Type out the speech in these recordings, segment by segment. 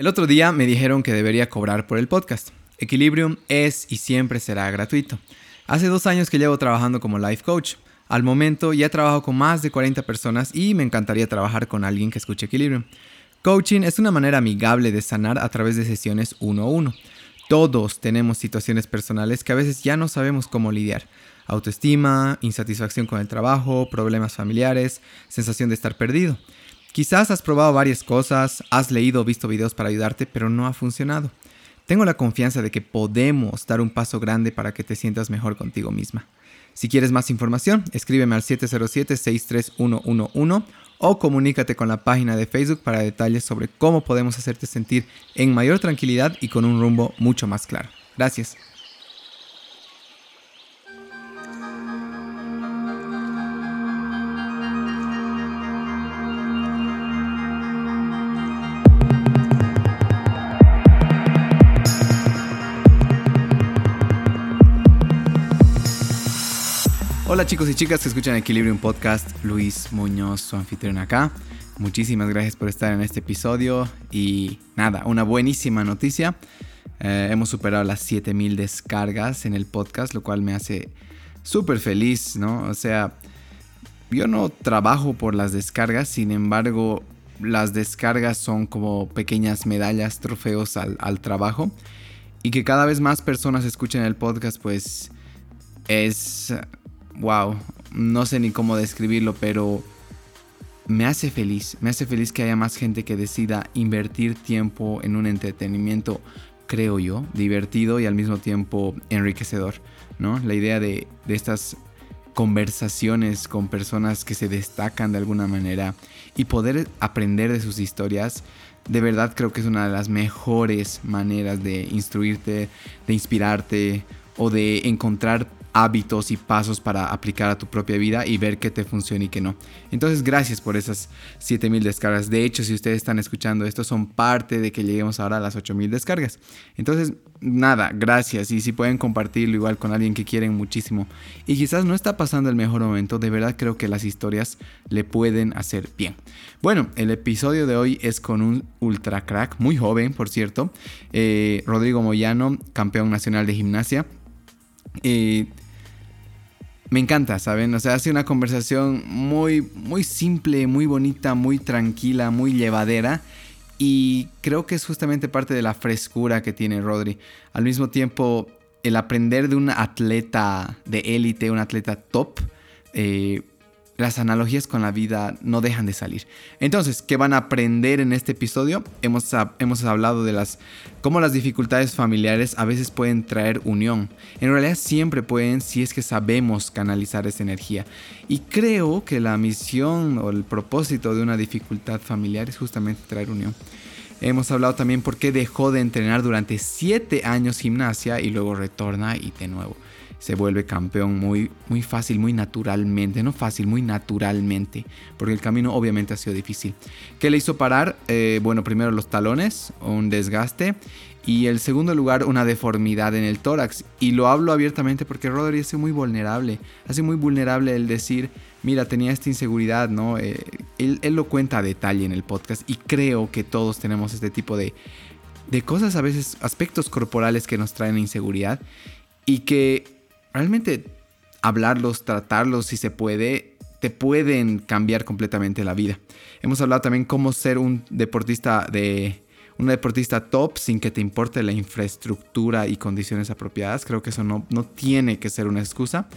El otro día me dijeron que debería cobrar por el podcast. Equilibrium es y siempre será gratuito. Hace dos años que llevo trabajando como life coach. Al momento ya trabajo con más de 40 personas y me encantaría trabajar con alguien que escuche Equilibrium. Coaching es una manera amigable de sanar a través de sesiones uno a uno. Todos tenemos situaciones personales que a veces ya no sabemos cómo lidiar. Autoestima, insatisfacción con el trabajo, problemas familiares, sensación de estar perdido. Quizás has probado varias cosas, has leído o visto videos para ayudarte, pero no ha funcionado. Tengo la confianza de que podemos dar un paso grande para que te sientas mejor contigo misma. Si quieres más información, escríbeme al 707-63111 o comunícate con la página de Facebook para detalles sobre cómo podemos hacerte sentir en mayor tranquilidad y con un rumbo mucho más claro. Gracias. Hola chicos y chicas que escuchan Equilibrium Podcast, Luis Muñoz, su anfitrión acá. Muchísimas gracias por estar en este episodio y nada, una buenísima noticia. Eh, hemos superado las 7000 descargas en el podcast, lo cual me hace súper feliz, ¿no? O sea, yo no trabajo por las descargas, sin embargo, las descargas son como pequeñas medallas, trofeos al, al trabajo. Y que cada vez más personas escuchen el podcast, pues es wow, no sé ni cómo describirlo, pero me hace feliz, me hace feliz que haya más gente que decida invertir tiempo en un entretenimiento, creo yo, divertido y al mismo tiempo enriquecedor, ¿no? La idea de, de estas conversaciones con personas que se destacan de alguna manera y poder aprender de sus historias, de verdad creo que es una de las mejores maneras de instruirte, de inspirarte o de encontrar hábitos y pasos para aplicar a tu propia vida y ver qué te funciona y qué no. Entonces, gracias por esas 7000 descargas. De hecho, si ustedes están escuchando esto, son parte de que lleguemos ahora a las 8000 descargas. Entonces, nada, gracias. Y si pueden compartirlo igual con alguien que quieren muchísimo y quizás no está pasando el mejor momento, de verdad creo que las historias le pueden hacer bien. Bueno, el episodio de hoy es con un ultra crack, muy joven, por cierto, eh, Rodrigo Moyano, campeón nacional de gimnasia. Eh, me encanta, ¿saben? O sea, hace una conversación muy, muy simple, muy bonita, muy tranquila, muy llevadera. Y creo que es justamente parte de la frescura que tiene Rodri. Al mismo tiempo, el aprender de un atleta de élite, un atleta top, eh, las analogías con la vida no dejan de salir. Entonces, ¿qué van a aprender en este episodio? Hemos, hemos hablado de las cómo las dificultades familiares a veces pueden traer unión. En realidad siempre pueden si es que sabemos canalizar esa energía. Y creo que la misión o el propósito de una dificultad familiar es justamente traer unión. Hemos hablado también por qué dejó de entrenar durante 7 años gimnasia y luego retorna y de nuevo se vuelve campeón muy, muy fácil, muy naturalmente, no fácil, muy naturalmente, porque el camino obviamente ha sido difícil. ¿Qué le hizo parar? Eh, bueno, primero los talones, un desgaste, y el segundo lugar, una deformidad en el tórax. Y lo hablo abiertamente porque Rodri hace muy vulnerable, hace muy vulnerable el decir, mira, tenía esta inseguridad, ¿no? Eh, él, él, lo cuenta a detalle en el podcast y creo que todos tenemos este tipo de, de cosas, a veces aspectos corporales que nos traen inseguridad y que realmente hablarlos, tratarlos si se puede, te pueden cambiar completamente la vida. Hemos hablado también cómo ser un deportista de un deportista top sin que te importe la infraestructura y condiciones apropiadas. Creo que eso no, no tiene que ser una excusa.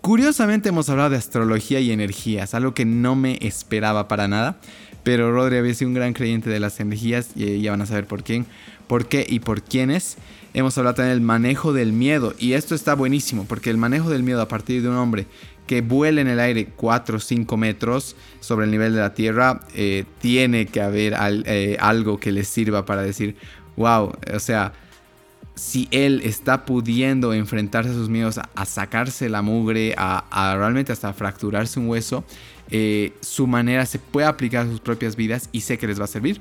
Curiosamente hemos hablado de astrología y energías, algo que no me esperaba para nada, pero Rodri había sido un gran creyente de las energías y ya van a saber por quién, por qué y por quiénes. Hemos hablado también del manejo del miedo y esto está buenísimo porque el manejo del miedo a partir de un hombre que vuela en el aire 4 o 5 metros sobre el nivel de la tierra, eh, tiene que haber eh, algo que le sirva para decir, wow, o sea, si él está pudiendo enfrentarse a sus miedos, a, sacarse la mugre, a, realmente hasta fracturarse un hueso, eh, su manera se puede aplicar a sus propias vidas y sé que les va a servir.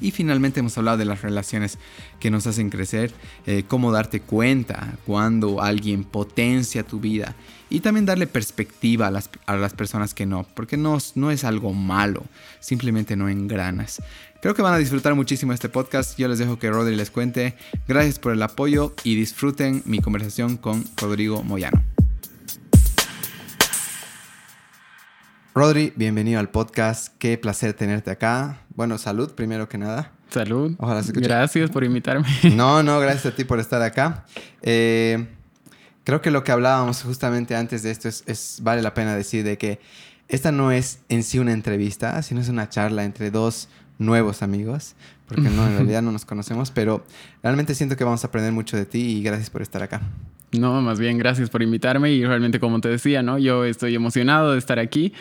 Y finalmente hemos hablado de las relaciones que nos hacen crecer, eh, cómo darte cuenta cuando alguien potencia tu vida y también darle perspectiva a las, personas que no, porque no, no es algo malo, simplemente no engranas. Creo que van a disfrutar muchísimo este podcast. Yo les dejo que Rodri les cuente. Gracias por el apoyo y disfruten mi conversación con Rodrigo Moyano. Rodri, bienvenido al podcast. Qué placer tenerte acá. Bueno, salud primero que nada. Salud. Ojalá se escuche. Gracias por invitarme. No, no, gracias a ti por estar acá. Eh, creo que lo que hablábamos justamente antes de esto es, vale la pena decir de que esta no es en sí una entrevista, sino es una charla entre dos nuevos amigos, porque no, en realidad no nos conocemos, pero realmente siento que vamos a aprender mucho de ti y gracias por estar acá. No, más bien gracias por invitarme y realmente como te decía, ¿no? Yo estoy emocionado de estar aquí.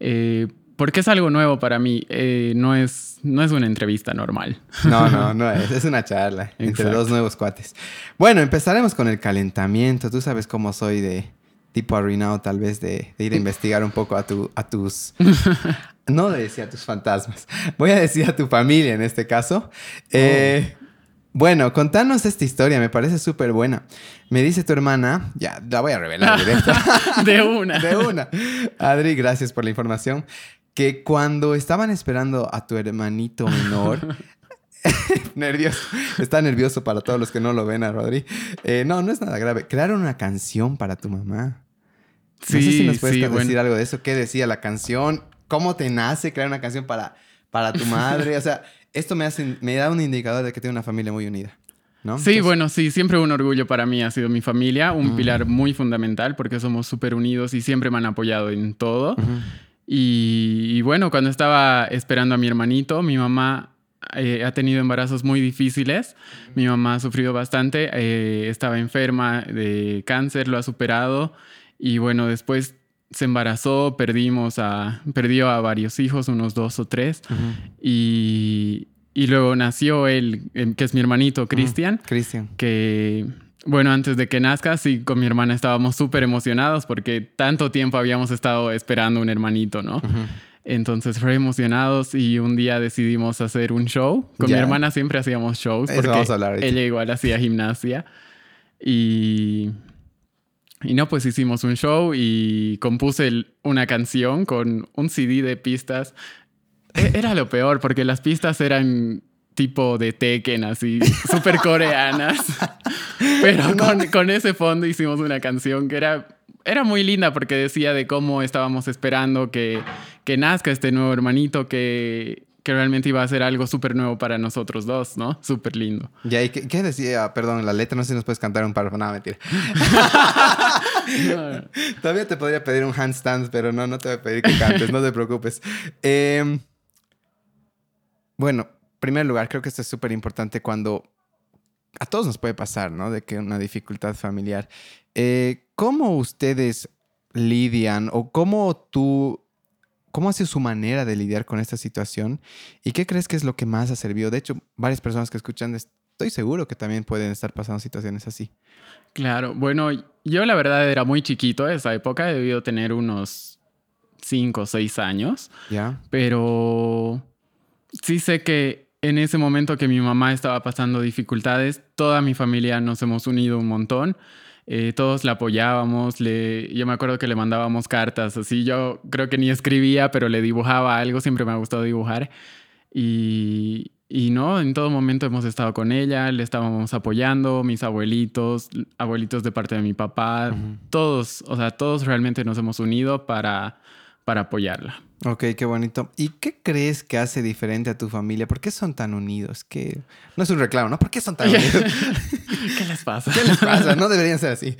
Eh, porque es algo nuevo para mí. Eh, no, es, no es una entrevista normal. No, no, no es. Es una charla entre dos nuevos cuates. Bueno, empezaremos con el calentamiento. Tú sabes cómo soy de tipo arruinado, tal vez, de, ir a investigar un poco a, tu, a tus. no de decir a tus fantasmas. Voy a decir a tu familia en este caso. Eh, oh. Bueno, contanos esta historia, me parece súper buena. Me dice tu hermana, ya, la voy a revelar directo. de una. de una. Adri, gracias por la información que cuando estaban esperando a tu hermanito menor, nervioso, está nervioso para todos los que no lo ven a Rodri. Eh, no, no es nada grave. Crearon una canción para tu mamá. Sí, no sé si nos puedes decir algo de eso. ¿Qué decía la canción? ¿Cómo te nace crear una canción para, para tu madre? O sea, esto me, hace, me da un indicador de que tiene una familia muy unida. ¿No? Sí, bueno, sí, siempre un orgullo para mí ha sido mi familia, un mm. pilar muy fundamental porque somos súper unidos y siempre me han apoyado en todo. Y, bueno, cuando estaba esperando a mi hermanito, mi mamá eh, ha tenido embarazos muy difíciles. Mi mamá ha sufrido bastante, eh, estaba enferma de cáncer, lo ha superado. Y bueno, después se embarazó, perdimos a, perdió a varios hijos, unos dos o tres. y, y, luego nació él, em, que es mi hermanito, Cristian. Cristian. Que bueno, antes de que nazca, sí, con mi hermana estábamos súper emocionados porque tanto tiempo habíamos estado esperando un hermanito, ¿no? Entonces fue emocionados y un día decidimos hacer un show. Con mi hermana siempre hacíamos shows porque ella igual hacía gimnasia. Y, y no, pues hicimos un show y compuse una canción con un CD de pistas. E, era lo peor porque las pistas eran tipo de Tekken, así, súper coreanas. Pero con, ese fondo hicimos una canción que era, era muy linda porque decía de cómo estábamos esperando que, que nazca este nuevo hermanito que, que realmente iba a ser algo súper nuevo para nosotros dos, ¿no? Súper lindo. Ya, ¿y qué, decía? Perdón, la letra, no sé si nos puedes cantar un par, no, mentira. Todavía te podría pedir un handstand, pero no, no te voy a pedir que cantes, no te preocupes. Eh, bueno, primer lugar, creo que esto es súper importante cuando a todos nos puede pasar, ¿no? De que una dificultad familiar. Eh, ¿Cómo ustedes lidian o cómo tú, cómo hace su manera de lidiar con esta situación? ¿Y qué crees que es lo que más ha servido? De hecho, varias personas que escuchan, estoy seguro que también pueden estar pasando situaciones así. Claro, bueno, yo la verdad era muy chiquito en esa época, he debido tener unos 5 o 6 años. Ya. Pero sí sé que en ese momento que mi mamá estaba pasando dificultades, toda mi familia nos hemos unido un montón. Eh, todos la apoyábamos, le, yo me acuerdo que le mandábamos cartas, así yo creo que ni escribía, pero le dibujaba algo, siempre me ha gustado dibujar. Y, y no, en todo momento hemos estado con ella, le estábamos apoyando, mis abuelitos, abuelitos de parte de mi papá, todos, o sea, todos realmente nos hemos unido para, para apoyarla. Ok, qué bonito. ¿Y qué crees que hace diferente a tu familia? ¿Por qué son tan unidos? Que no es un reclamo, ¿no? ¿Por qué son tan unidos? ¿Qué les pasa? ¿Qué les pasa? No deberían ser así.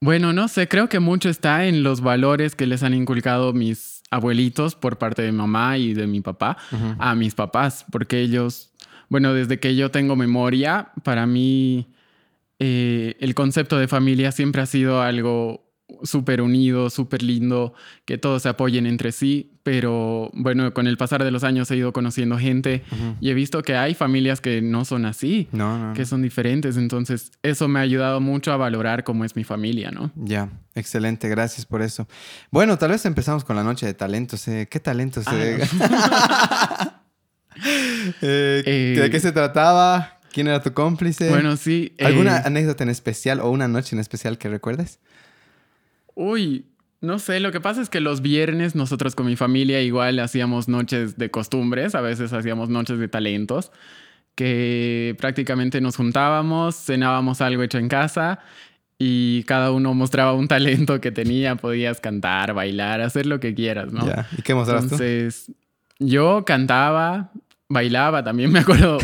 Bueno, no sé, creo que mucho está en los valores que les han inculcado mis abuelitos por parte de mi mamá y de mi papá a mis papás, porque ellos, bueno, desde que yo tengo memoria, para mí eh, el concepto de familia siempre ha sido algo súper unido, súper lindo, que todos se apoyen entre sí, pero bueno, con el pasar de los años he ido conociendo gente y he visto que hay familias que no son así, que son diferentes, entonces eso me ha ayudado mucho a valorar cómo es mi familia, ¿no? Ya, excelente, gracias por eso. Bueno, tal vez empezamos con la noche de talentos, eh, ¿qué talentos? Ah, eh, eh, ¿De qué se trataba? ¿Quién era tu cómplice? Bueno, sí. ¿Alguna anécdota en especial o una noche en especial que recuerdes? Uy, No sé, lo que pasa es que los viernes nosotros con mi familia igual hacíamos noches de costumbres, a veces hacíamos noches de talentos, que prácticamente nos juntábamos, cenábamos algo hecho en casa y cada uno mostraba un talento que tenía, podías cantar, bailar, hacer lo que quieras, ¿no? ¿Y qué mostraste? Entonces, yo cantaba, bailaba, también me acuerdo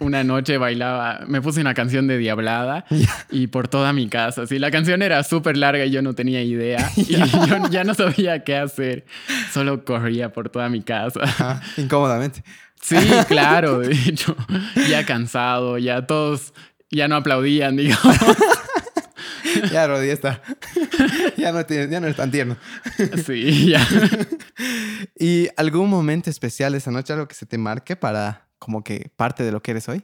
una noche bailaba, me puse una canción de Diablada y por toda mi casa. Sí, la canción era súper larga y yo no tenía idea y yo ya no sabía qué hacer. Solo corría por toda mi casa. incómodamente. Sí, claro, de hecho, ya cansado, ya todos ya no aplaudían, digamos. ya, está. ya, no ya no es tan tierno. sí, ya. ¿Y algún momento especial esa noche, algo que se te marque para como que parte de lo que eres hoy?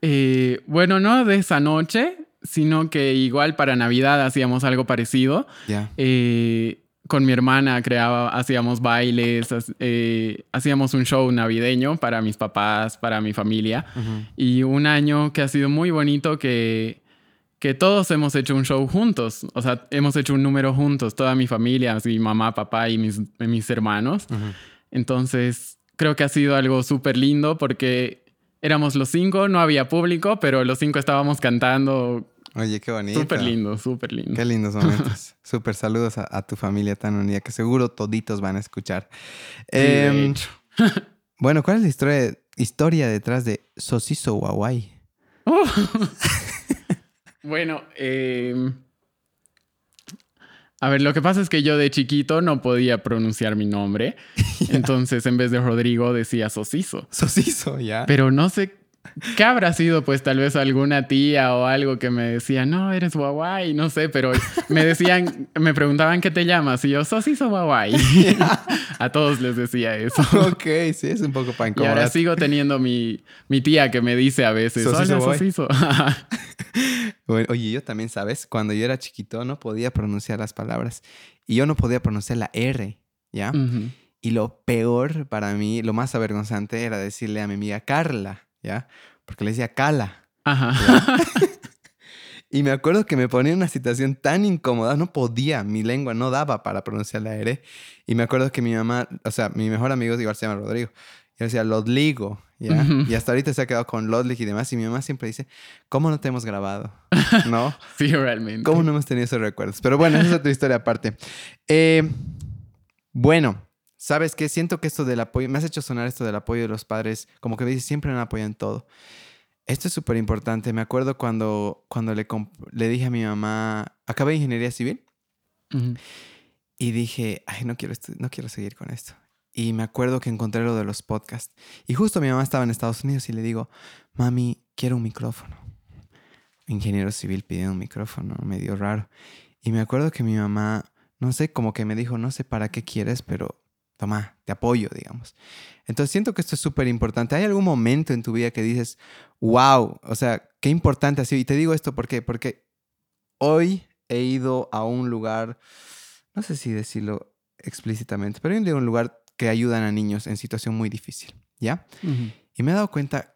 Eh, bueno, no de esa noche, sino que igual para Navidad hacíamos algo parecido. Ya. Eh, con mi hermana creaba, hacíamos bailes, eh, hacíamos un show navideño para mis papás, para mi familia. Y un año que ha sido muy bonito que que todos hemos hecho un show juntos, o sea, hemos hecho un número juntos, toda mi familia, mi mamá, papá y mis, mis hermanos. Entonces, creo que ha sido algo súper lindo porque éramos los cinco, no había público, pero los cinco estábamos cantando. Oye, qué bonito. Súper lindo, súper lindo. Qué lindos momentos. súper saludos a, tu familia tan unida que seguro toditos van a escuchar. Em, bueno, ¿cuál es la historia, historia detrás de Sosiso Hawaii? Oh. Bueno, em, a ver, lo que pasa es que yo de chiquito no podía pronunciar mi nombre. Entonces, en vez de Rodrigo, decía Sosiso. Sosiso, ya. Pero no sé ¿Qué habrá sido? Pues tal vez alguna tía o algo que me decía, no, eres guaguay, no sé, pero me decían, me preguntaban qué te llamas y yo, Sosiso guaguay. A todos les decía eso. Ok, sí, es un poco para Y ahora sigo teniendo mi, mi tía que me dice a veces, Sosiso, Sosiso. oye, yo también, ¿sabes? Cuando yo era chiquito no podía pronunciar las palabras y yo no podía pronunciar la R, ¿ya? Y lo peor para mí, lo más avergonzante era decirle a mi amiga Carla. ¿Ya? Porque le decía cala. Ajá. y me acuerdo que me ponía en una situación tan incómoda, no podía, mi lengua no daba para pronunciar la R. Y me acuerdo que mi mamá, o sea, mi mejor amigo igual se llama Rodrigo. Y decía, Lodligo, ¿ya? Y hasta ahorita se ha quedado con Lodlig y demás. Y mi mamá siempre dice, ¿cómo no te hemos grabado? ¿No? sí, realmente. ¿Cómo no hemos tenido esos recuerdos? Pero bueno, esa es otra historia aparte. Eh, bueno, ¿Sabes qué? Siento que esto del apoyo, me has hecho sonar esto del apoyo de los padres, como que me dices, siempre me apoyan en todo. Esto es súper importante. Me acuerdo cuando, cuando le, le dije a mi mamá, acabé ingeniería civil y dije, ay, no quiero, no quiero seguir con esto. Y me acuerdo que encontré lo de los podcasts. Y justo mi mamá estaba en Estados Unidos y le digo, mami, quiero un micrófono. Ingeniero civil pidiendo un micrófono, medio raro. Y me acuerdo que mi mamá, no sé, como que me dijo, no sé para qué quieres, pero toma, te apoyo, digamos. Entonces siento que esto es súper importante. ¿Hay algún momento en tu vida que dices, wow, o sea, qué importante ha sido? Y te digo esto porque, porque hoy he ido a un lugar, no sé si decirlo explícitamente, pero he ido a un lugar que ayudan a niños en situación muy difícil, ¿ya? Y me he dado cuenta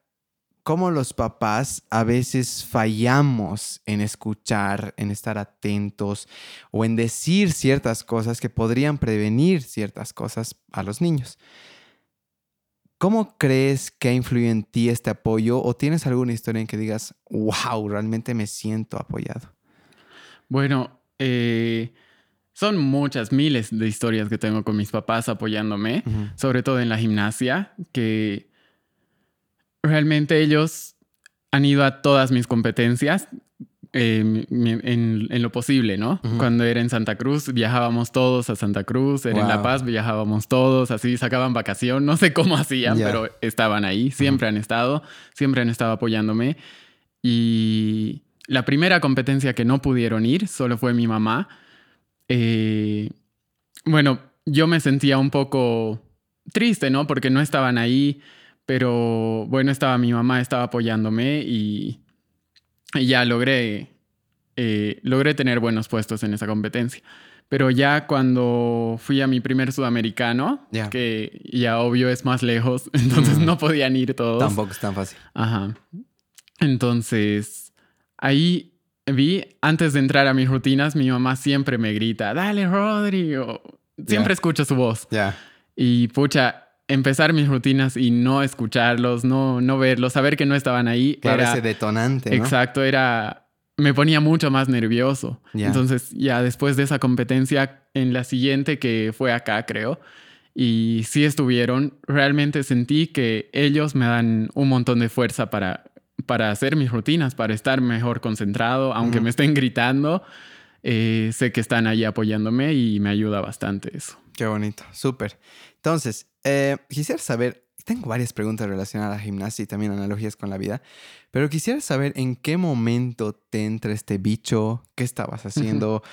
cómo los papás a veces fallamos en escuchar, en estar atentos o en decir ciertas cosas que podrían prevenir ciertas cosas a los niños. ¿Cómo crees que ha influido en ti este apoyo o tienes alguna historia en que digas, wow, realmente me siento apoyado? Bueno, eh, son muchas, miles de historias que tengo con mis papás apoyándome, sobre todo en la gimnasia, que realmente ellos han ido a todas mis competencias em, en, lo posible, ¿no? Cuando era en Santa Cruz, viajábamos todos a Santa Cruz, era en La Paz, viajábamos todos, así sacaban vacación, no sé cómo hacían, pero estaban ahí, siempre han estado, siempre han estado apoyándome. Y la primera competencia que no pudieron ir solo fue mi mamá. Eh, bueno, yo me sentía un poco triste, ¿no? Porque no estaban ahí. Pero bueno, estaba mi mamá, estaba apoyándome y, ya logré, eh, logré tener buenos puestos en esa competencia. Pero ya cuando fui a mi primer sudamericano, que ya obvio es más lejos, entonces mm. no podían ir todos. Tampoco es tan fácil. Ajá. Entonces, ahí vi, antes de entrar a mis rutinas, mi mamá siempre me grita, dale, Rodrigo. Siempre escucho su voz. Ya. Y pucha, empezar mis rutinas y no escucharlos, no, no verlos, saber que no estaban ahí. Claro, era, ese detonante, ¿no? Exacto, era... Me ponía mucho más nervioso. Ya. Entonces, ya después de esa competencia, en la siguiente que fue acá, creo, y sí estuvieron, realmente sentí que ellos me dan un montón de fuerza para, para hacer mis rutinas, para estar mejor concentrado, aunque Ujú. me estén gritando, eh, sé que están ahí apoyándome y me ayuda bastante eso. Qué bonito, súper. Entonces, eh, quisiera saber, tengo varias preguntas relacionadas a la gimnasia y también analogías con la vida, pero quisiera saber en qué momento te entra este bicho, qué estabas haciendo,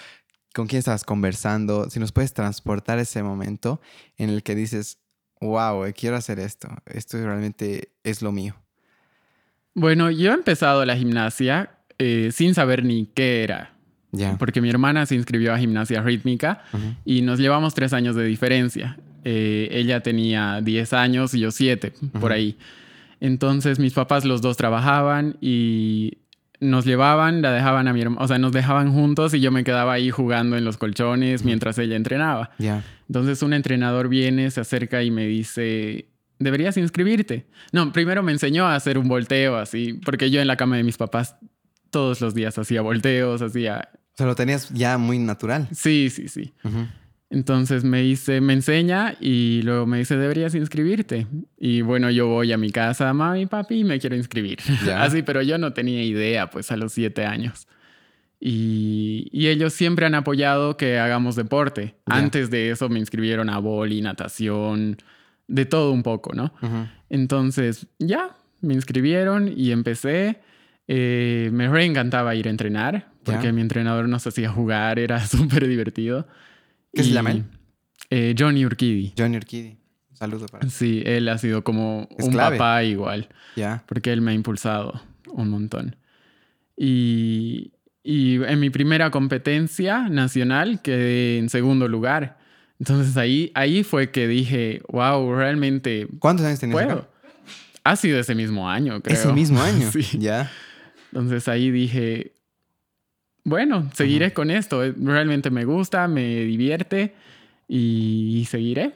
con quién estabas conversando, si nos puedes transportar ese momento en el que dices, wow, quiero hacer esto, esto realmente es lo mío. Bueno, yo he empezado la gimnasia eh, sin saber ni qué era, porque mi hermana se inscribió a gimnasia rítmica y nos llevamos tres años de diferencia. Eh, ella tenía 10 años y yo 7, por ahí. Entonces mis papás los dos trabajaban y nos llevaban, la dejaban a mi hermana, o sea, nos dejaban juntos y yo me quedaba ahí jugando en los colchones mientras ella entrenaba. Entonces un entrenador viene, se acerca y me dice, deberías inscribirte. No, primero me enseñó a hacer un volteo así, porque yo en la cama de mis papás todos los días hacía volteos, hacía... O sea, lo tenías ya muy natural. Sí, sí, sí. Ujú. Entonces me dice, me enseña y luego me dice, deberías inscribirte. Y bueno, yo voy a mi casa, mami, papi, me quiero inscribir. Ya. Así, pero yo no tenía idea, pues a los siete años. Y, y ellos siempre han apoyado que hagamos deporte. Ya. Antes de eso me inscribieron a boli, natación, de todo un poco, ¿no? Entonces, ya, me inscribieron y empecé. Eh, me re encantaba ir a entrenar, porque Ya. mi entrenador nos hacía jugar, era súper divertido. ¿Qué se llama él? eh, Johnny Urquidi. Johnny Urquidi. Un saludo para Sí, él ha sido como Es un clave. papá igual, Ya. porque él me ha impulsado un montón. Y, y en mi primera competencia nacional quedé en segundo lugar. Entonces ahí, ahí fue que dije, wow, realmente ¿Cuántos años tenías? acá? Ha sido ese mismo año, creo. Ese mismo año. sí. Ya. Entonces ahí dije, bueno, seguiré con esto. eh, Realmente me gusta, me divierte y seguiré.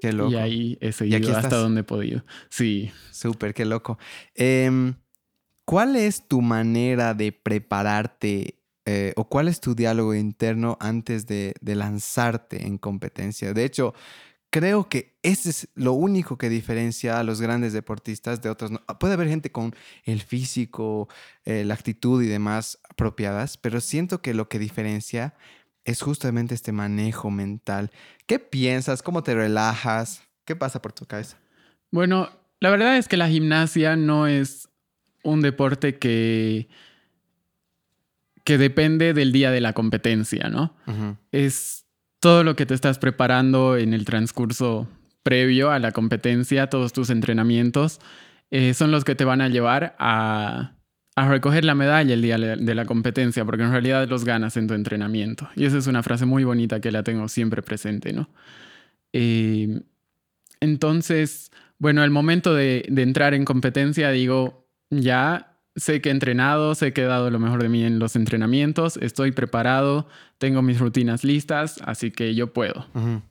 Qué loco. Y ahí he aquí seguido hasta estás. donde he podido. Sí. Súper, qué loco. Em, ¿Cuál es tu manera de prepararte eh, o cuál es tu diálogo interno antes de, de lanzarte en competencia? De hecho, creo que ese es lo único que diferencia a los grandes deportistas de otros. No- Puede haber gente con el físico, eh, la actitud y demás apropiadas, pero siento que lo que diferencia es justamente este manejo mental. ¿Qué piensas? ¿Cómo te relajas? ¿Qué pasa por tu cabeza? Bueno, la verdad es que la gimnasia no es un deporte que, que depende del día de la competencia, ¿no? Es todo lo que te estás preparando en el transcurso previo a la competencia, todos tus entrenamientos, eh, son los que te van a llevar a, a recoger la medalla el día de la competencia, porque en realidad los ganas en tu entrenamiento. Y esa es una frase muy bonita que la tengo siempre presente, ¿no? Eh, entonces, bueno, al momento de, de entrar en competencia, digo, ya sé que he entrenado, sé que he dado lo mejor de mí en los entrenamientos, estoy preparado, tengo mis rutinas listas, así que yo puedo. Ujú.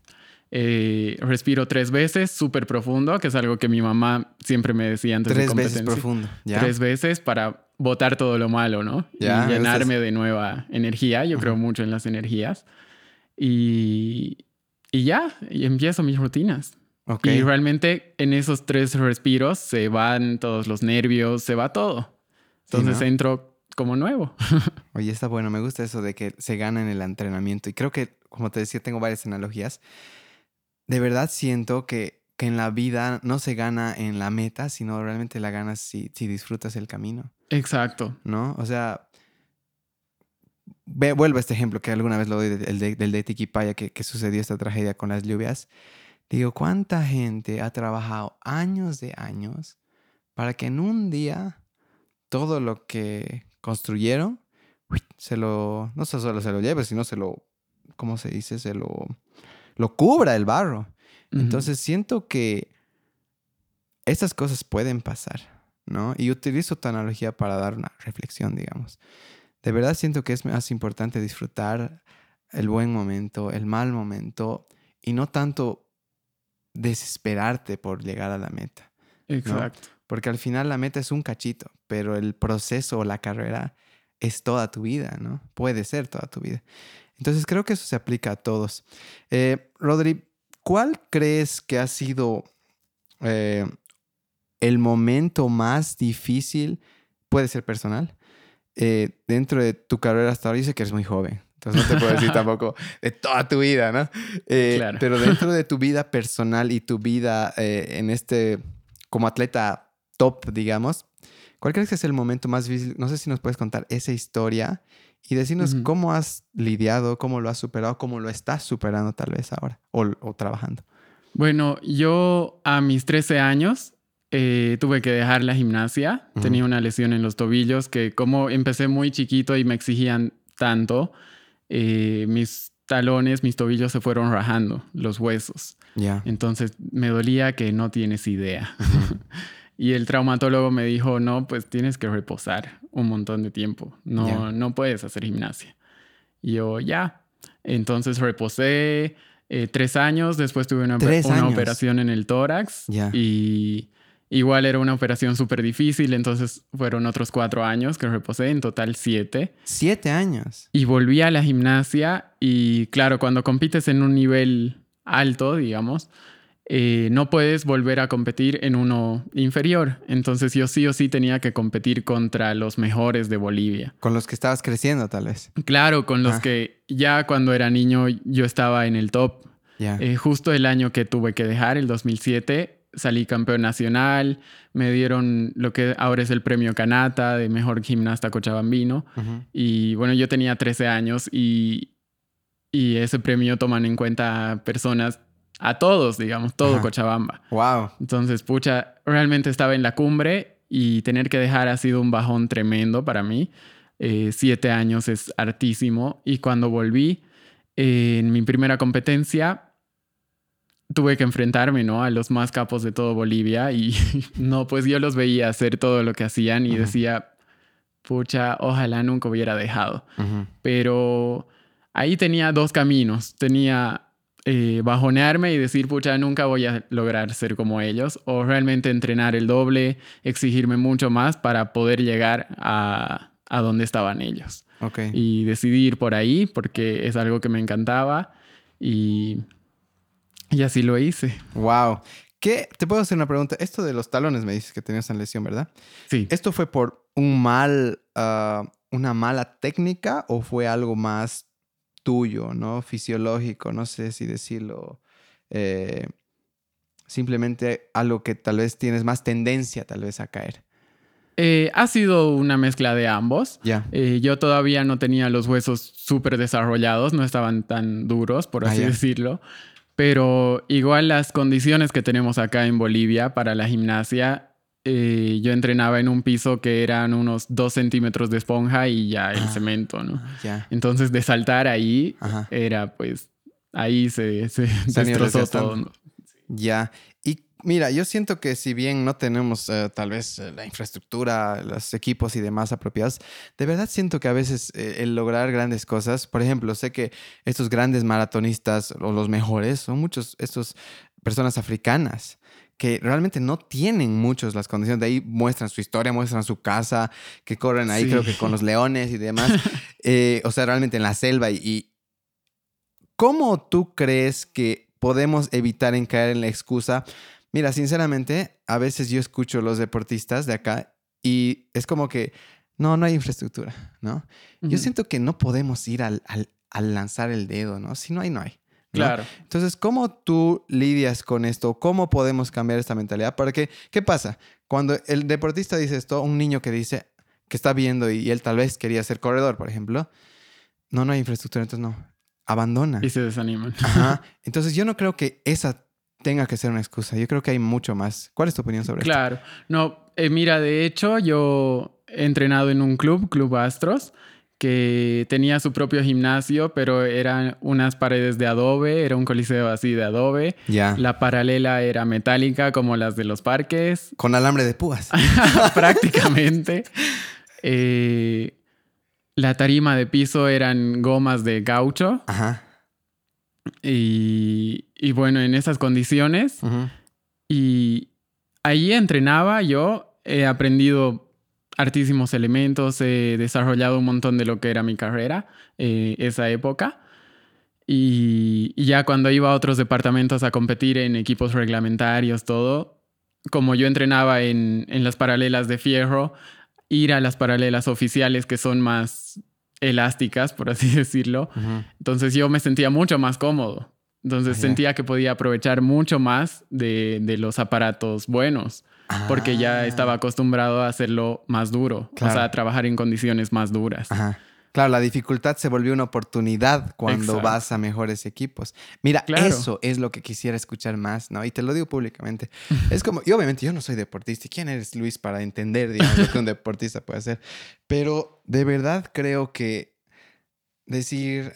Eh, respiro tres veces, súper profundo, que es algo que mi mamá siempre me decía antes de Tres veces competencia. profundo. ¿ya? Tres veces para botar todo lo malo, ¿no? Y llenarme de nueva energía. Yo creo mucho en las energías. Y, y ya, y empiezo mis rutinas. Ok. Y realmente en esos tres respiros se van todos los nervios, se va todo. Sí, Entonces ¿no? entro como nuevo. Oye, está bueno, me gusta eso de que se gana en el entrenamiento. Y creo que, como te decía, tengo varias analogías. De verdad siento que, que en la vida no se gana en la meta, sino realmente la ganas si, si disfrutas el camino, Exacto. ¿no? O sea, ve- vuelvo a este ejemplo que alguna vez lo doy del de, del de Tiquipaya, que, que sucedió esta tragedia con las lluvias. Digo, ¿cuánta gente ha trabajado años de años para que en un día todo lo que construyeron uy, se lo, no solo se lo lleve, sino se lo, ¿cómo se dice? Se lo, lo cubra el barro. Entonces siento que estas cosas pueden pasar, ¿no? Y utilizo tu analogía para dar una reflexión, digamos, de verdad siento que es más importante disfrutar el buen momento, el mal momento y no tanto desesperarte por llegar a la meta. Exacto. Porque al final la meta es un cachito, pero el proceso o la carrera es toda tu vida, ¿no? Puede ser toda tu vida. Entonces creo que eso se aplica a todos. Eh, Rodri, ¿cuál crees que ha sido eh, el momento más difícil, puede ser personal, eh, dentro de tu carrera hasta ahora? Dice que eres muy joven, entonces no te puedo decir tampoco de toda tu vida, ¿no? claro. Pero dentro de tu vida personal y tu vida en este, como atleta top, digamos, ¿cuál crees que es el momento más difícil? No sé si nos puedes contar esa historia y decirnos cómo has lidiado, cómo lo has superado, cómo lo estás superando tal vez ahora o, trabajando. Bueno, yo a mis 13 años eh, tuve que dejar la gimnasia. Tenía una lesión en los tobillos que como empecé muy chiquito y me exigían tanto, eh, mis talones, mis tobillos se fueron rajando, los huesos. Ya. Entonces me dolía que no tienes idea. Y el traumatólogo me dijo, no, pues tienes que reposar un montón de tiempo. No, no puedes hacer gimnasia. Y yo, ya. Entonces reposé eh, tres años. Después tuve una, una operación en el tórax. Y igual era una operación súper difícil. Entonces fueron otros cuatro años que reposé. En total siete. Siete años. Y volví a la gimnasia. Y claro, cuando compites en un nivel alto, digamos, eh, no puedes volver a competir en uno inferior. Entonces yo sí o sí tenía que competir contra los mejores de Bolivia. Con los que estabas creciendo tal vez. Claro, con los que ya cuando era niño yo estaba en el top. Eh, justo el año que tuve que dejar, el 2007, salí campeón nacional, me dieron lo que ahora es el premio Canata de mejor gimnasta cochabambino. Y bueno, yo tenía 13 años y, y ese premio toman en cuenta personas a todos, digamos, todo Cochabamba. Wow. Entonces, pucha, realmente estaba en la cumbre y tener que dejar ha sido un bajón tremendo para mí. Eh, siete años es hartísimo. Y cuando volví, en mi primera competencia, tuve que enfrentarme, ¿no? A los más capos de todo Bolivia y no, pues yo los veía hacer todo lo que hacían y decía, pucha, ojalá nunca hubiera dejado. Pero ahí tenía dos caminos. Tenía eh, bajonearme y decir, pucha, nunca voy a lograr ser como ellos, o realmente entrenar el doble, exigirme mucho más para poder llegar a, a donde estaban ellos. Okay. Y decidir por ahí porque es algo que me encantaba y, y así lo hice. Wow. ¿Qué? Te puedo hacer una pregunta. Esto de los talones me dices que tenías en lesión, ¿verdad? Sí. ¿Esto fue por un mal, ah, una mala técnica o fue algo más tuyo, ¿no? Fisiológico, no sé si decirlo. Eh, simplemente algo que tal vez tienes más tendencia tal vez a caer. Eh, ha sido una mezcla de ambos. Ya. Eh, yo todavía no tenía los huesos súper desarrollados, no estaban tan duros, por ah, así decirlo. Pero igual las condiciones que tenemos acá en Bolivia para la gimnasia eh, yo entrenaba en un piso que eran unos dos centímetros de esponja y ya el ah, cemento, ¿no? Entonces de saltar ahí era pues, ahí se, se, destrozó todo. Ya. Y mira, yo siento que si bien no tenemos eh, tal vez eh, la infraestructura, los equipos y demás apropiados, de verdad siento que a veces el lograr grandes cosas, por ejemplo, sé que estos grandes maratonistas o los mejores son muchos, estos personas africanas que realmente no tienen muchos las condiciones. De ahí muestran su historia, muestran su casa, que corren ahí, creo que con los leones y demás. Eh, o sea, realmente en la selva. Y, ¿cómo tú crees que podemos evitar en caer en la excusa? Mira, sinceramente, a veces yo escucho a los deportistas de acá y es como que no, no hay infraestructura, ¿no? Yo siento que no podemos ir al, al lanzar el dedo, ¿no? Si no hay, no hay. Claro. Entonces, ¿cómo tú lidias con esto? ¿Cómo podemos cambiar esta mentalidad? Porque, ¿qué pasa? Cuando el deportista dice esto, un niño que dice que está viendo y, él tal vez quería ser corredor, por ejemplo, no, no hay infraestructura, entonces no, abandona. Y se desaniman. Ajá. Entonces, yo no creo que esa tenga que ser una excusa. Yo creo que hay mucho más. ¿Cuál es tu opinión sobre claro. esto? Claro. No, eh, mira, de hecho, yo he entrenado en un club, Club Astros, que tenía su propio gimnasio, pero eran unas paredes de adobe, era un coliseo así de adobe. Ya. La paralela era metálica como las de los parques. Con alambre de púas. Prácticamente. Eh, la tarima de piso eran gomas de gaucho. Ajá. Y, y bueno, en esas condiciones. Y ahí entrenaba yo, he aprendido artísimos elementos, he desarrollado un montón de lo que era mi carrera, eh, esa época. Y, y ya cuando iba a otros departamentos a competir en equipos reglamentarios, todo, como yo entrenaba en, en las paralelas de fierro, ir a las paralelas oficiales que son más elásticas, por así decirlo, entonces yo me sentía mucho más cómodo. Entonces sentía que podía aprovechar mucho más de, de los aparatos buenos, porque ya Ah. estaba acostumbrado a hacerlo más duro, Claro. o sea, a trabajar en condiciones más duras. Ajá. Claro, la dificultad se volvió una oportunidad cuando Exacto. vas a mejores equipos. Mira, Claro. eso es lo que quisiera escuchar más, ¿no? Y te lo digo públicamente. Es como, y obviamente yo no soy deportista. ¿y ¿Quién eres, Luis, para entender, digamos, lo que un deportista puede hacer? Pero de verdad creo que decir,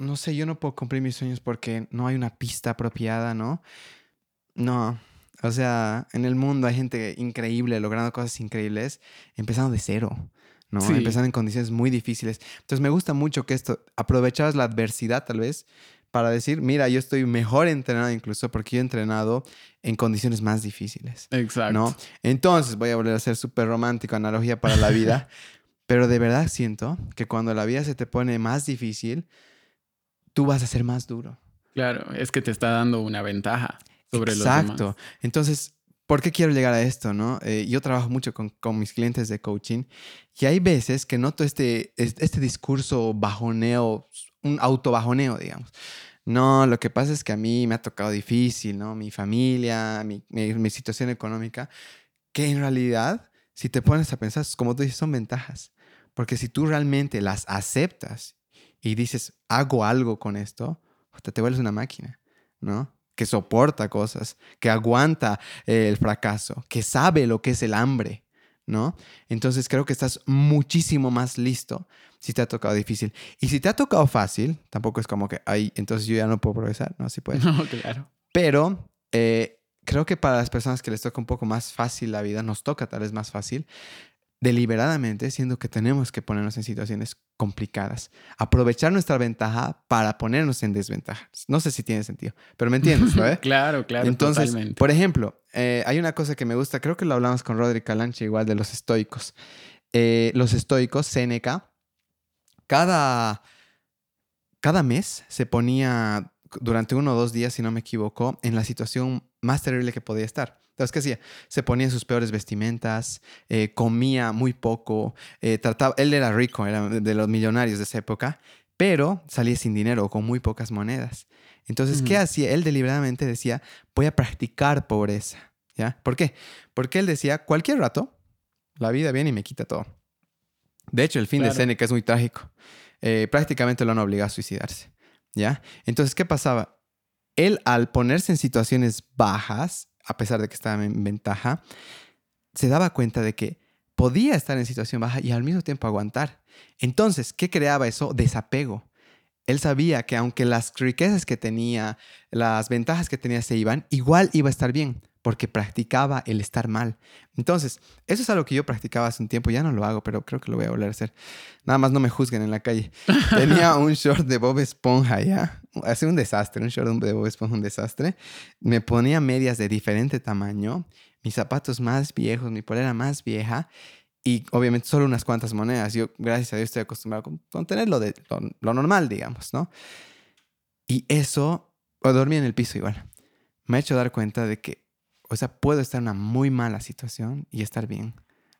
no sé, yo no puedo cumplir mis sueños porque no hay una pista apropiada, ¿no? No. O sea, en el mundo hay gente increíble logrando cosas increíbles, empezando de cero. ¿no? Sí. Empezando en condiciones muy difíciles. Entonces me gusta mucho que esto, aprovechabas la adversidad tal vez para decir, mira, yo estoy mejor entrenado incluso porque yo he entrenado en condiciones más difíciles, Exacto. ¿no? Entonces voy a volver a ser súper romántico, analogía para la vida, pero de verdad siento que cuando la vida se te pone más difícil, tú vas a ser más duro. Claro, es que te está dando una ventaja sobre los demás. Exacto. Entonces, ¿por qué quiero llegar a esto, no? Eh, yo trabajo mucho con, con mis clientes de coaching y hay veces que noto este, este, este discurso bajoneo, un autobajoneo, digamos. No, lo que pasa es que a mí me ha tocado difícil, ¿no? Mi familia, mi, mi- mi situación económica, que en realidad, si te pones a pensar, como tú dices, son ventajas. Porque si tú realmente las aceptas y dices, hago algo con esto, puta, te vuelves una máquina, ¿no? Que soporta cosas, que aguanta eh, el fracaso, que sabe lo que es el hambre, ¿no? Entonces creo que estás muchísimo más listo si te ha tocado difícil. Y si te ha tocado fácil, tampoco es como que, ay, entonces yo ya no puedo progresar, ¿no? Sí puedes. No, claro. Pero eh, creo que para las personas que les toca un poco más fácil la vida, nos toca tal vez más fácil, deliberadamente, siendo que tenemos que ponernos en situaciones complicadas, aprovechar nuestra ventaja para ponernos en desventaja. No sé si tiene sentido, pero me entiendes, ¿no? eh? claro, claro, Entonces, totalmente. por ejemplo, eh, hay una cosa que me gusta, creo que lo hablamos con Rodri Calanche igual de los estoicos. Eh, los estoicos, Séneca, cada, cada mes se ponía durante uno o dos días, si no me equivoco, en la situación más terrible que podía estar. Entonces, ¿qué hacía? Se ponía en sus peores vestimentas, eh, comía muy poco, eh, trataba, él era rico, era de los millonarios de esa época, pero salía sin dinero o con muy pocas monedas. Entonces, ¿qué Ujú. hacía? Él deliberadamente decía, voy a practicar pobreza. ¿Ya? ¿Por qué? Porque él decía, cualquier rato, la vida viene y me quita todo. De hecho, el fin de Claro. Seneca es muy trágico. Eh, prácticamente lo han obligado a suicidarse. ¿Ya? Entonces, ¿qué pasaba? Él, al ponerse en situaciones bajas, a pesar de que estaba en ventaja, se daba cuenta de que podía estar en situación baja y al mismo tiempo aguantar. Entonces, ¿qué creaba eso? Desapego. Él sabía que aunque las riquezas que tenía, las ventajas que tenía se iban, igual iba a estar bien, porque practicaba el estar mal. Entonces, eso es algo que yo practicaba hace un tiempo, ya no lo hago, pero creo que lo voy a volver a hacer. Nada más no me juzguen en la calle. Tenía un short de Bob Esponja, ¿ya? Hace un desastre, un short de Bob Esponja, un desastre. Me ponía medias de diferente tamaño, mis zapatos más viejos, mi polera más vieja y obviamente solo unas cuantas monedas. Yo, gracias a Dios, estoy acostumbrado con, con tener lo, de, lo, lo normal, digamos, ¿no? Y eso, o dormía en el piso igual, me ha hecho dar cuenta de que, o sea, puedo estar en una muy mala situación y estar bien,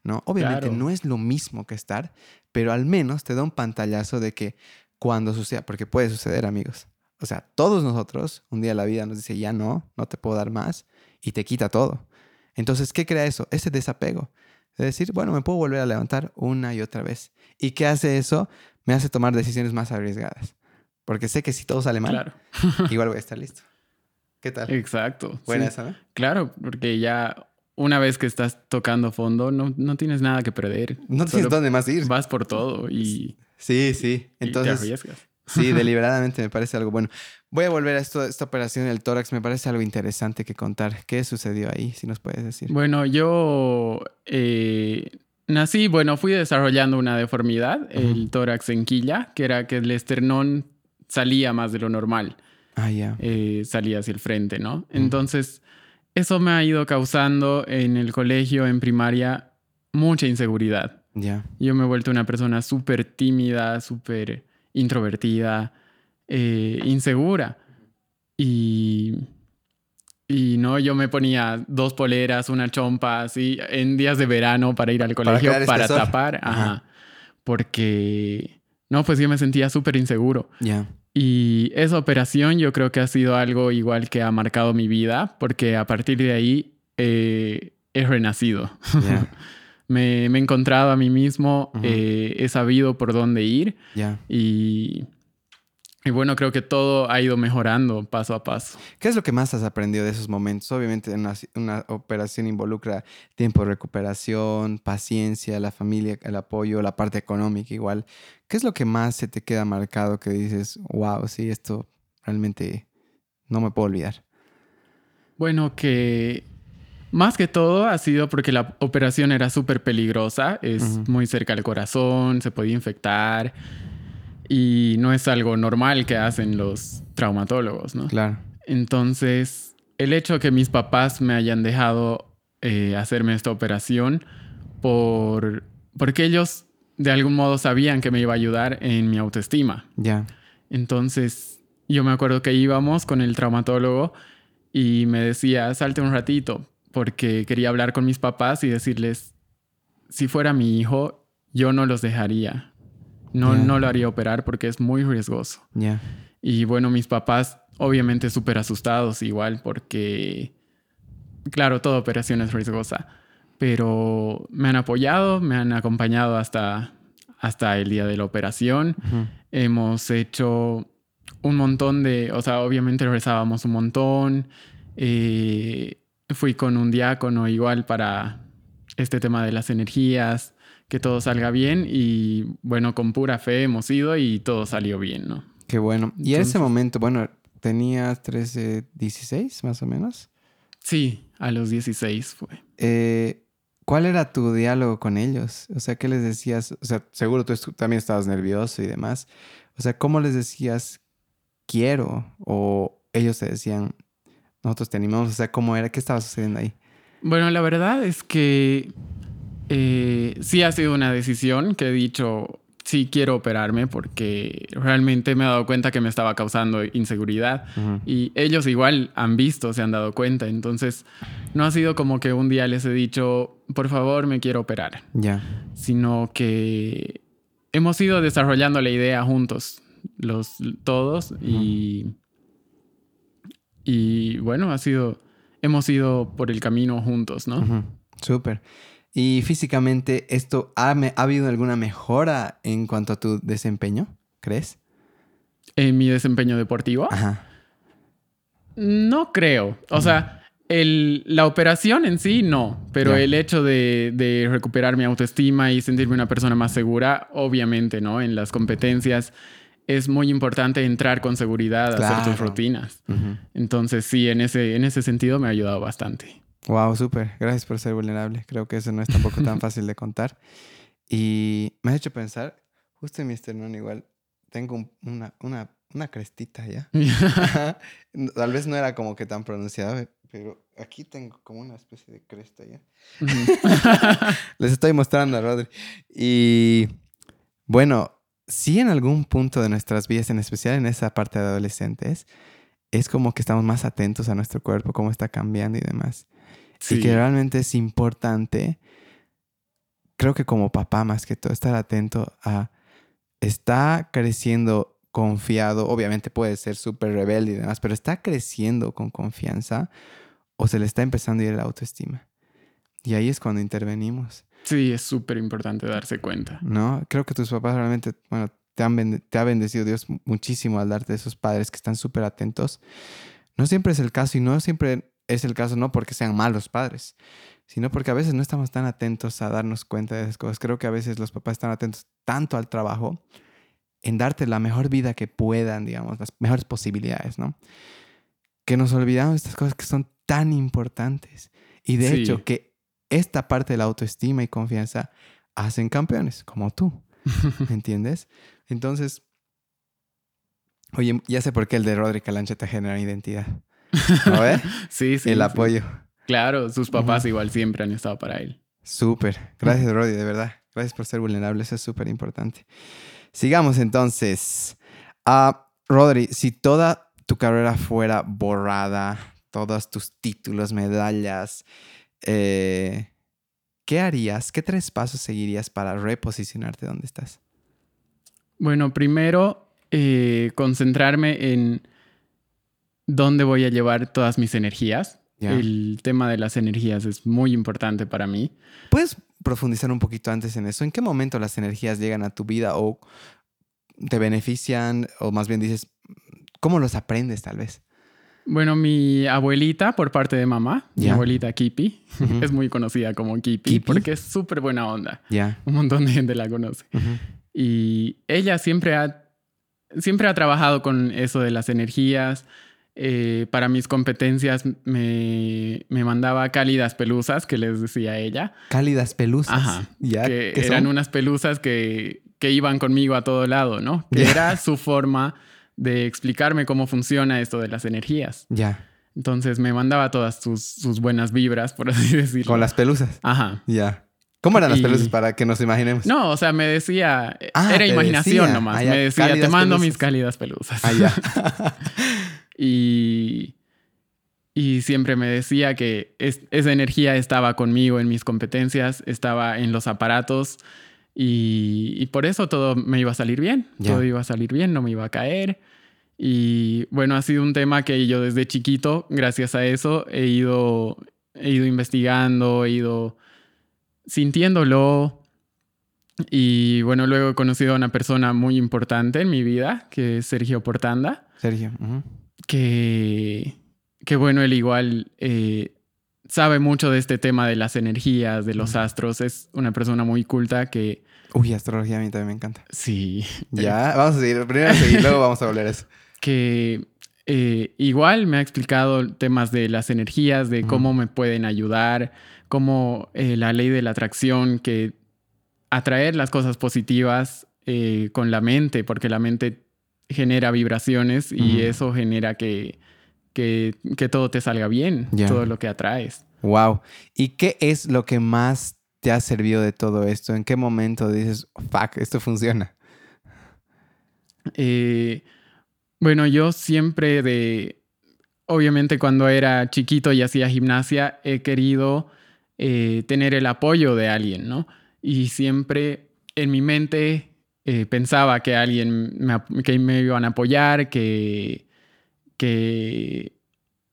¿no? Obviamente Claro. no es lo mismo que estar, pero al menos te da un pantallazo de que cuando suceda, porque puede suceder, amigos. O sea, todos nosotros, un día la vida nos dice, ya no, no te puedo dar más, y te quita todo. Entonces, ¿qué crea eso? Ese desapego. Es decir, bueno, me puedo volver a levantar una y otra vez. ¿Y qué hace eso? Me hace tomar decisiones más arriesgadas. Porque sé que si todo sale mal, Claro, igual voy a estar listo. ¿Qué tal? exacto. Buena sí. esa, ¿no? Claro, porque ya una vez que estás tocando fondo, no, no tienes nada que perder. No tienes Solo dónde más ir. Vas por todo y, Sí, sí. y te Entonces, arriesgas. sí, deliberadamente me parece algo bueno. Voy a volver a esto, esta operación del tórax. Me parece algo interesante que contar. ¿Qué sucedió ahí? Si nos puedes decir. Bueno, yo eh, Nací, bueno, fui desarrollando una deformidad, el tórax en quilla, que era que el esternón salía más de lo normal. Ah, ya. Eh, salía hacia el frente, ¿no? Entonces, eso me ha ido causando en el colegio, en primaria, mucha inseguridad. Ya. Yo me he vuelto una persona súper tímida, súper introvertida, eh, insegura. Y, y no, yo me ponía dos poleras, una chompa, así, en días de verano para ir al colegio, crear para, tapar. Ajá. Ajá. Porque, no, pues yo me sentía súper inseguro. Ya. Y esa operación yo creo que ha sido algo igual que ha marcado mi vida, porque a partir de ahí eh, he renacido. Ya. me, me he encontrado a mí mismo, Ujú. eh, he sabido por dónde ir Ya. y, y bueno, creo que todo ha ido mejorando paso a paso. ¿Qué es lo que más has aprendido de esos momentos? Obviamente una, una operación involucra tiempo de recuperación, paciencia, la familia, el apoyo, la parte económica igual. ¿Qué es lo que más se te queda marcado que dices, wow, sí, esto realmente no me puedo olvidar? Bueno, que más que todo ha sido porque la operación era súper peligrosa, es muy cerca al corazón, se podía infectar y no es algo normal que hacen los traumatólogos, ¿no? Claro. Entonces, el hecho que mis papás me hayan dejado eh, hacerme esta operación por, porque ellos de algún modo sabían que me iba a ayudar en mi autoestima. Ya. Entonces, yo me acuerdo que íbamos con el traumatólogo y me decía, salte un ratito, porque quería hablar con mis papás y decirles, si fuera mi hijo, yo no los dejaría. No, no lo haría operar porque es muy riesgoso. Y bueno, mis papás obviamente súper asustados igual porque, claro, toda operación es riesgosa, pero me han apoyado, me han acompañado hasta, hasta el día de la operación. Hemos hecho un montón de, o sea, obviamente rezábamos un montón. Eh, fui con un diácono igual para este tema de las energías, que todo salga bien y bueno, con pura fe hemos ido y todo salió bien, ¿no? Qué bueno. Y en ese momento, bueno, tenías 13, 16 más o menos. Sí, a los 16 fue. Eh, ¿Cuál era tu diálogo con ellos? O sea, ¿qué les decías? O sea, seguro tú también estabas nervioso y demás. O sea, ¿cómo les decías quiero? O ellos te decían, nosotros te animamos. O sea, ¿cómo era? ¿Qué estaba sucediendo ahí? Bueno, la verdad es que eh, sí ha sido una decisión que he dicho, sí quiero operarme porque realmente me he dado cuenta que me estaba causando inseguridad. Y ellos igual han visto, se han dado cuenta. Entonces, no ha sido como que un día les he dicho, por favor, me quiero operar, Ya. sino que hemos ido desarrollando la idea juntos, los todos, y, y bueno, ha sido, hemos ido por el camino juntos, ¿no? Ujú. Súper. Y físicamente, ¿esto ha, habido alguna mejora en cuanto a tu desempeño? ¿Crees? En mi desempeño deportivo. Ajá. No creo. O sea, el- la operación en sí no, pero el hecho de, de recuperar mi autoestima y sentirme una persona más segura, obviamente, ¿no? En las competencias es muy importante entrar con seguridad a hacer tus Claro. rutinas. Entonces, sí, en ese, en ese sentido me ha ayudado bastante. Wow, súper. Gracias por ser vulnerable. Creo que eso no es tampoco tan fácil de contar. Y me has hecho pensar, justo en mi esternón igual, tengo un- una, una, una crestita ya. Tal vez no era como que tan pronunciada, pero aquí tengo como una especie de cresta ya. Les estoy mostrando a Rodri. Y bueno, sí en algún punto de nuestras vidas, en especial en esa parte de adolescentes, es como que estamos más atentos a nuestro cuerpo, cómo está cambiando y demás. Sí. Y que realmente es importante, creo que como papá más que todo, estar atento a, está creciendo confiado, obviamente puede ser súper rebelde y demás, pero está creciendo con confianza o se le está empezando a ir la autoestima. Y ahí es cuando intervenimos, Sí, es súper importante darse cuenta. ¿no? Creo que tus papás realmente, bueno, te, han te ha bendecido Dios muchísimo al darte esos padres que están súper atentos. No siempre es el caso y no siempre es el caso no porque sean malos padres, sino porque a veces no estamos tan atentos a darnos cuenta de esas cosas. Creo que a veces los papás están atentos tanto al trabajo en darte la mejor vida que puedan, digamos, las mejores posibilidades, ¿no? Que nos olvidamos de estas cosas que son tan importantes. Y de Sí. hecho, que esta parte de la autoestima y confianza hacen campeones, como tú. ¿Me entiendes? Entonces, oye, ya sé por qué el de Rodri Calancha te genera identidad. ¿No ves? sí, sí. El sí. apoyo. Claro, sus papás igual siempre han estado para él. Súper. Gracias, Rodri, de verdad. Gracias por ser vulnerable, eso es súper importante. Sigamos entonces. Ah, Rodri, si toda tu carrera fuera borrada, todos tus títulos, medallas, eh, ¿qué harías? ¿Qué tres pasos seguirías para reposicionarte donde estás? Bueno, primero, eh, concentrarme en dónde voy a llevar todas mis energías. El tema de las energías es muy importante para mí. ¿Puedes profundizar un poquito antes en eso? ¿En qué momento las energías llegan a tu vida o te benefician? O más bien dices, ¿cómo los aprendes tal vez? Bueno, mi abuelita, por parte de mamá, mi abuelita Kipi, es muy conocida como Kipi, Kipi. porque es súper buena onda. Ya. Un montón de gente la conoce. Y ella siempre ha, siempre ha trabajado con eso de las energías. Eh, para mis competencias me, me mandaba cálidas pelusas, que les decía ella. Cálidas pelusas. Ajá. Ya. que ¿Qué eran son? unas pelusas que, que iban conmigo a todo lado, ¿no? Que era su forma de explicarme cómo funciona esto de las energías. Ya. Entonces me mandaba todas sus, sus buenas vibras, por así decirlo. Con las pelusas. Ajá. Ya. ¿Cómo eran las Y- pelusas para que nos imaginemos? No, o sea, me decía, Ah, era imaginación decía. nomás. Ah, me decía, te mando pelusas". mis cálidas pelusas. Ah, ya. y, y siempre me decía que es- esa energía estaba conmigo en mis competencias, estaba en los aparatos y, y por eso todo me iba a salir bien. Todo iba a salir bien, no me iba a caer. Y bueno, ha sido un tema que yo desde chiquito, gracias a eso, he ido, he ido investigando, he ido sintiéndolo. Y bueno, luego he conocido a una persona muy importante en mi vida, que es Sergio Portanda Sergio. ujú. Que, que bueno, él igual eh, sabe mucho de este tema de las energías, de los astros. Es una persona muy culta que Uy, astrología a mí también me encanta. sí, Ya, vamos a seguir. Primero seguir, luego vamos a volver a eso. que eh, igual me ha explicado temas de las energías, de cómo me pueden ayudar, cómo eh, la ley de la atracción, que atraer las cosas positivas eh, con la mente, porque la mente genera vibraciones y eso genera que, que, que todo te salga bien, todo lo que atraes. Wow. ¿Y qué es lo que más te ha servido de todo esto? ¿En qué momento dices, fuck, esto funciona? Eh, bueno, yo siempre de, obviamente cuando era chiquito y hacía gimnasia, he querido eh, tener el apoyo de alguien, ¿no? Y siempre en mi mente eh, pensaba que alguien me, que me iban a apoyar, que, que,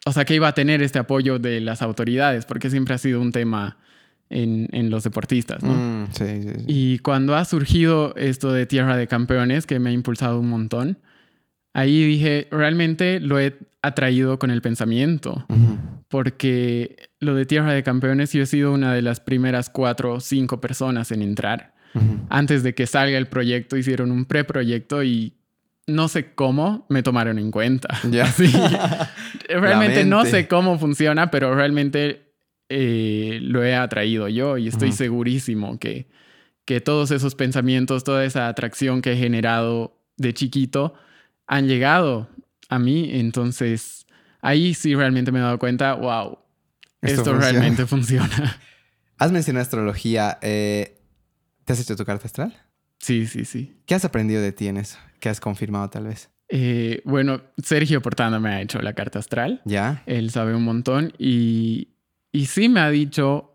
o sea, que iba a tener este apoyo de las autoridades, porque siempre ha sido un tema en, en los deportistas, ¿no? Mm, sí, sí, sí. Y cuando ha surgido esto de Tierra de Campeones, que me ha impulsado un montón, ahí dije, realmente lo he atraído con el pensamiento, Ujú. porque lo de Tierra de Campeones yo he sido una de las primeras cuatro o cinco personas en entrar. Antes de que salga el proyecto, hicieron un preproyecto y no sé cómo me tomaron en cuenta. Ya. Así. realmente no sé cómo funciona, pero realmente eh, lo he atraído yo y estoy segurísimo que, que todos esos pensamientos, toda esa atracción que he generado de chiquito han llegado a mí. Entonces, ahí sí realmente me he dado cuenta, wow, Esto esto, funciona. realmente funciona. Has mencionado astrología. eh, ¿Te has hecho tu carta astral? sí, sí, sí. ¿Qué has aprendido de ti en eso? ¿Qué has confirmado tal vez? Eh, bueno, Sergio Portanda me ha hecho la carta astral. ¿Ya? Él sabe un montón y, y sí me ha dicho,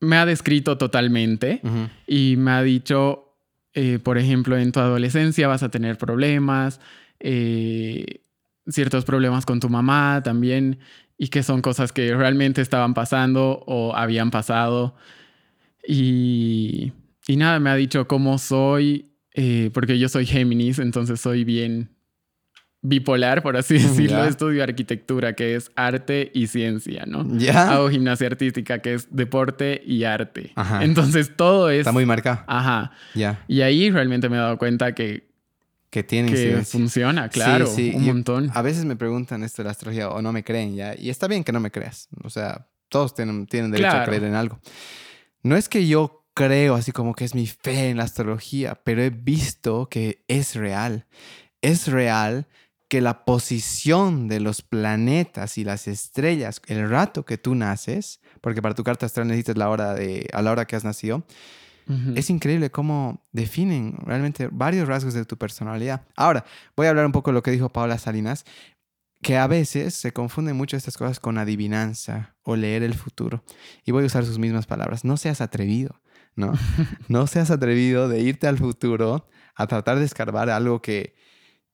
me ha descrito totalmente Ujú. y me ha dicho, eh, por ejemplo, en tu adolescencia vas a tener problemas, eh, ciertos problemas con tu mamá también y que son cosas que realmente estaban pasando o habían pasado. Y, y nada, me ha dicho cómo soy, eh, porque yo soy Géminis, entonces soy bien bipolar, por así decirlo. Ya. Estudio arquitectura, que es arte y ciencia, ¿no? ¿Ya? Hago gimnasia artística, que es deporte y arte. Ajá. Entonces todo es... Está muy marcado. Ajá. Ya. Y ahí realmente me he dado cuenta que, Que tiene que funciona, claro, Sí, sí, un yo- montón. A veces me preguntan esto de la astrología o no me creen ya. Y está bien que no me creas. O sea, todos tienen, tienen derecho a Claro. creer en algo. No es que yo creo así como que es mi fe en la astrología, pero he visto que es real. Es real que la posición de los planetas y las estrellas, el rato que tú naces, porque para tu carta astral necesitas la hora de, a la hora que has nacido, es increíble cómo definen realmente varios rasgos de tu personalidad. Ahora, voy a hablar un poco de lo que dijo Paula Salinas, que a veces se confunden mucho estas cosas con adivinanza o leer el futuro. Y voy a usar sus mismas palabras. No seas atrevido, ¿no? no seas atrevido de irte al futuro a tratar de escarbar algo que,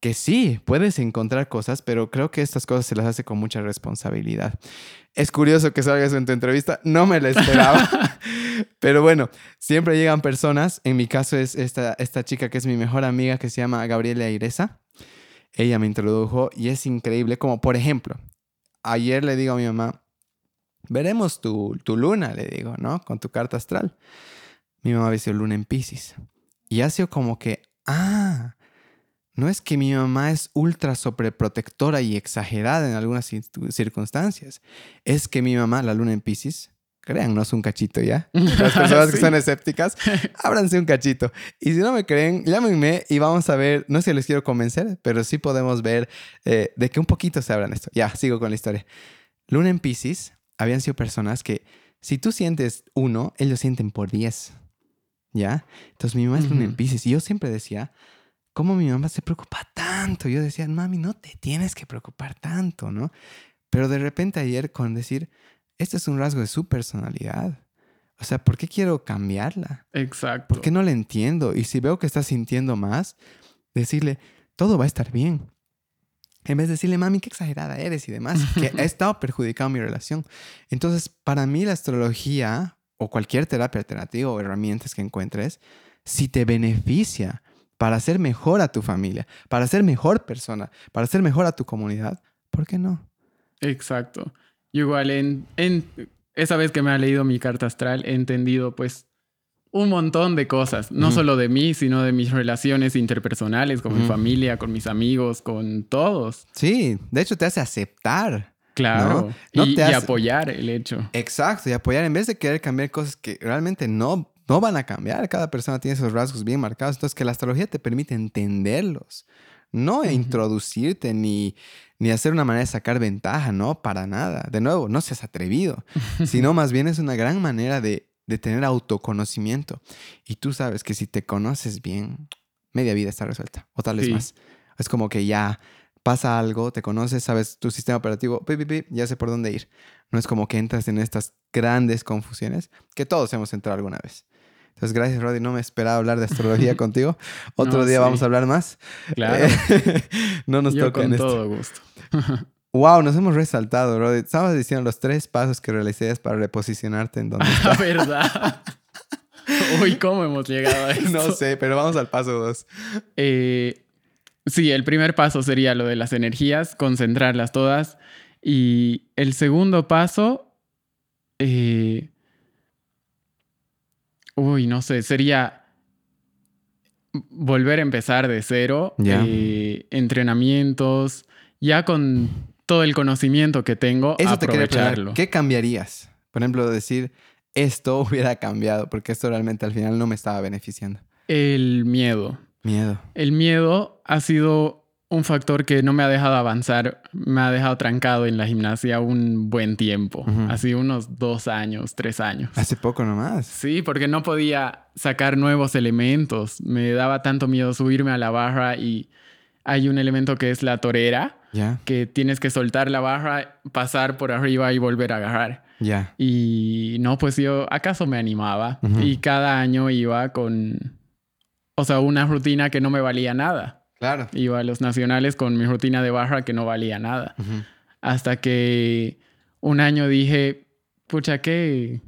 que sí, puedes encontrar cosas, pero creo que estas cosas se las hace con mucha responsabilidad. Es curioso que salgas en tu entrevista, no me la esperaba. pero bueno, siempre llegan personas, en mi caso es esta, esta chica que es mi mejor amiga que se llama Gabriela Iresa. Ella me introdujo y es increíble, como por ejemplo, ayer le digo a mi mamá, veremos tu, tu luna, le digo, ¿no? Con tu carta astral. Mi mamá ve luna en Pisces. Y ha sido como que, ah, no es que mi mamá es ultra sobreprotectora y exagerada en algunas circunstancias. Es que mi mamá, la luna en Pisces, créannos un cachito ya. Las personas que son escépticas, ábranse un cachito. Y si no me creen, llámenme y vamos a ver, no sé si les quiero convencer, pero sí podemos ver eh, de que un poquito se abran esto. Ya, sigo con la historia. Luna en Pisces habían sido personas que si tú sientes uno, ellos sienten por diez. ¿Ya? Entonces mi mamá es luna en Pisces y yo siempre decía, ¿cómo mi mamá se preocupa tanto? Yo decía, mami, no te tienes que preocupar tanto, ¿no? Pero de repente ayer con decir, este es un rasgo de su personalidad. O sea, ¿por qué quiero cambiarla? Exacto. ¿Por qué no la entiendo? Y si veo que está sintiendo más, decirle, todo va a estar bien. En vez de decirle, mami, qué exagerada eres y demás, que ha estado perjudicando mi relación. Entonces, para mí la astrología o cualquier terapia alternativa o herramientas que encuentres, si te beneficia para ser mejor a tu familia, para ser mejor persona, para ser mejor a tu comunidad, ¿por qué no? Exacto. Igual en, en esa vez que me ha leído mi carta astral he entendido pues un montón de cosas, no solo de mí, sino de mis relaciones interpersonales con mi familia, con mis amigos, con todos. Sí, de hecho te hace aceptar. Claro, y, apoyar el hecho. Exacto, y apoyar en vez de querer cambiar cosas que realmente no no van a cambiar. Cada persona tiene esos rasgos bien marcados. Entonces, que la astrología te permite entenderlos. No introducirte ni, ni hacer una manera de sacar ventaja, no, para nada. De nuevo, no seas atrevido, sino más bien es una gran manera de, tener autoconocimiento. Y tú sabes que si te conoces bien, media vida está resuelta, o tal vez más. Es como que ya pasa algo, te conoces, sabes tu sistema operativo, ya sé por dónde ir. No es como que entras en estas grandes confusiones que todos hemos entrado alguna vez. Entonces, gracias, Roddy. No me esperaba hablar de astrología contigo. Otro día vamos a hablar más. Claro. no nos toca con en todo gusto. wow, nos hemos resaltado, Roddy. Estabas diciendo los tres pasos que realizarías para reposicionarte en donde La verdad. Uy, ¿cómo hemos llegado a esto? no sé, pero vamos al paso dos. Eh, sí, el primer paso sería lo de las energías, concentrarlas todas. Y el segundo paso... Eh, Uy, no sé, sería volver a empezar de cero, eh, entrenamientos, ya con todo el conocimiento que tengo, Eso aprovecharlo. ¿Qué cambiarías? Por ejemplo, decir, esto hubiera cambiado, porque esto realmente al final no me estaba beneficiando. El miedo. Miedo. El miedo ha sido un factor que no me ha dejado avanzar, me ha dejado trancado en la gimnasia un buen tiempo, así unos dos años, tres años. Hace poco nomás. Sí, porque no podía sacar nuevos elementos, me daba tanto miedo subirme a la barra y hay un elemento que es la torera, que tienes que soltar la barra, pasar por arriba y volver a agarrar. Ya. Y no, pues yo acaso me animaba y cada año iba con, o sea, una rutina que no me valía nada. Claro. Iba a los nacionales con mi rutina de barra que no valía nada. Hasta que un año dije, pucha, que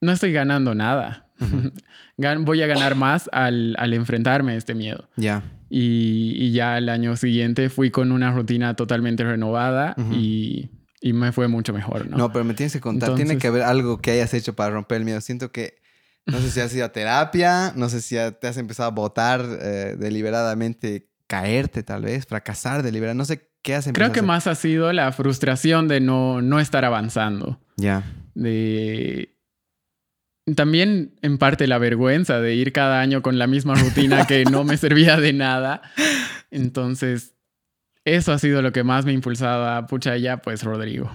no estoy ganando nada. Voy a ganar más al, enfrentarme a este miedo. Ya. Y, ya el año siguiente fui con una rutina totalmente renovada y, me fue mucho mejor, ¿no? No, pero me tienes que contar, tiene que haber algo que hayas hecho para romper el miedo. Siento que no sé si has ido a terapia, no sé si te has empezado a votar eh, deliberadamente, caerte tal vez, fracasar deliberadamente, no sé qué has empezado Creo que más ha sido la frustración de no, no estar avanzando. Ya. De... también en parte la vergüenza de ir cada año con la misma rutina que no me servía de nada. Entonces, eso ha sido lo que más me ha impulsado a pucha ya, pues Rodrigo.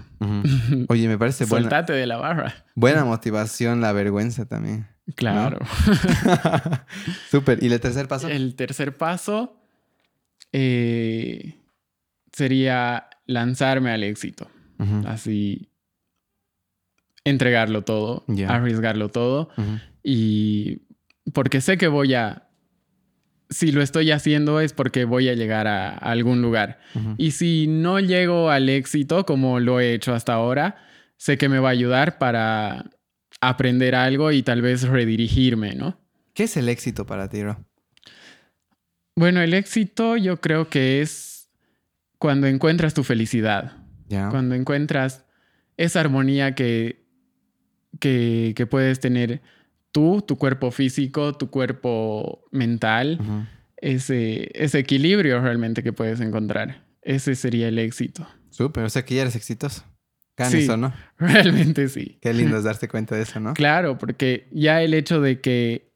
Oye, me parece buena. Soltate de la barra. Buena motivación, la vergüenza también. Claro. Súper. ¿Y el tercer paso? El tercer paso eh, sería lanzarme al éxito. Así entregarlo todo, arriesgarlo todo. Y porque sé que voy a... Si lo estoy haciendo es porque voy a llegar a, algún lugar. Y si no llego al éxito como lo he hecho hasta ahora, sé que me va a ayudar para aprender algo y tal vez redirigirme, ¿no? ¿Qué es el éxito para ti, Ro? Bueno, el éxito yo creo que es cuando encuentras tu felicidad. Cuando encuentras esa armonía que que, puedes tener tú, tu cuerpo físico, tu cuerpo mental, ese, ese equilibrio realmente que puedes encontrar. Ese sería el éxito. Súper, o sea que ya eres exitoso. No. Realmente sí. Qué lindo es darte cuenta de eso, ¿no? Claro, porque ya el hecho de que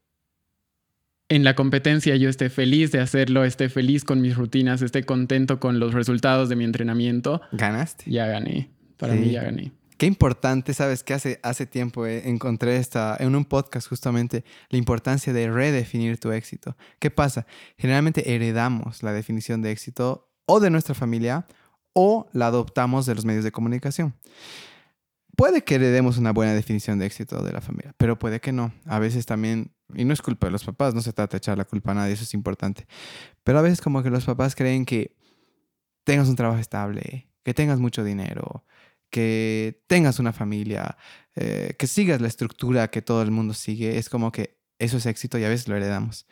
en la competencia yo esté feliz de hacerlo, esté feliz con mis rutinas, esté contento con los resultados de mi entrenamiento. ¿Ganaste? Ya gané. Para mí ya gané. Qué importante, sabes que hace, hace tiempo eh, encontré esta, en un podcast justamente la importancia de redefinir tu éxito. ¿Qué pasa? Generalmente heredamos la definición de éxito o de nuestra familia o la adoptamos de los medios de comunicación. Puede que heredemos una buena definición de éxito de la familia, pero puede que no. A veces también, y no es culpa de los papás, no se trata de echar la culpa a nadie, eso es importante. Pero a veces como que los papás creen que tengas un trabajo estable, que tengas mucho dinero, que tengas una familia, eh, que sigas la estructura que todo el mundo sigue, es como que eso es éxito y a veces lo heredamos.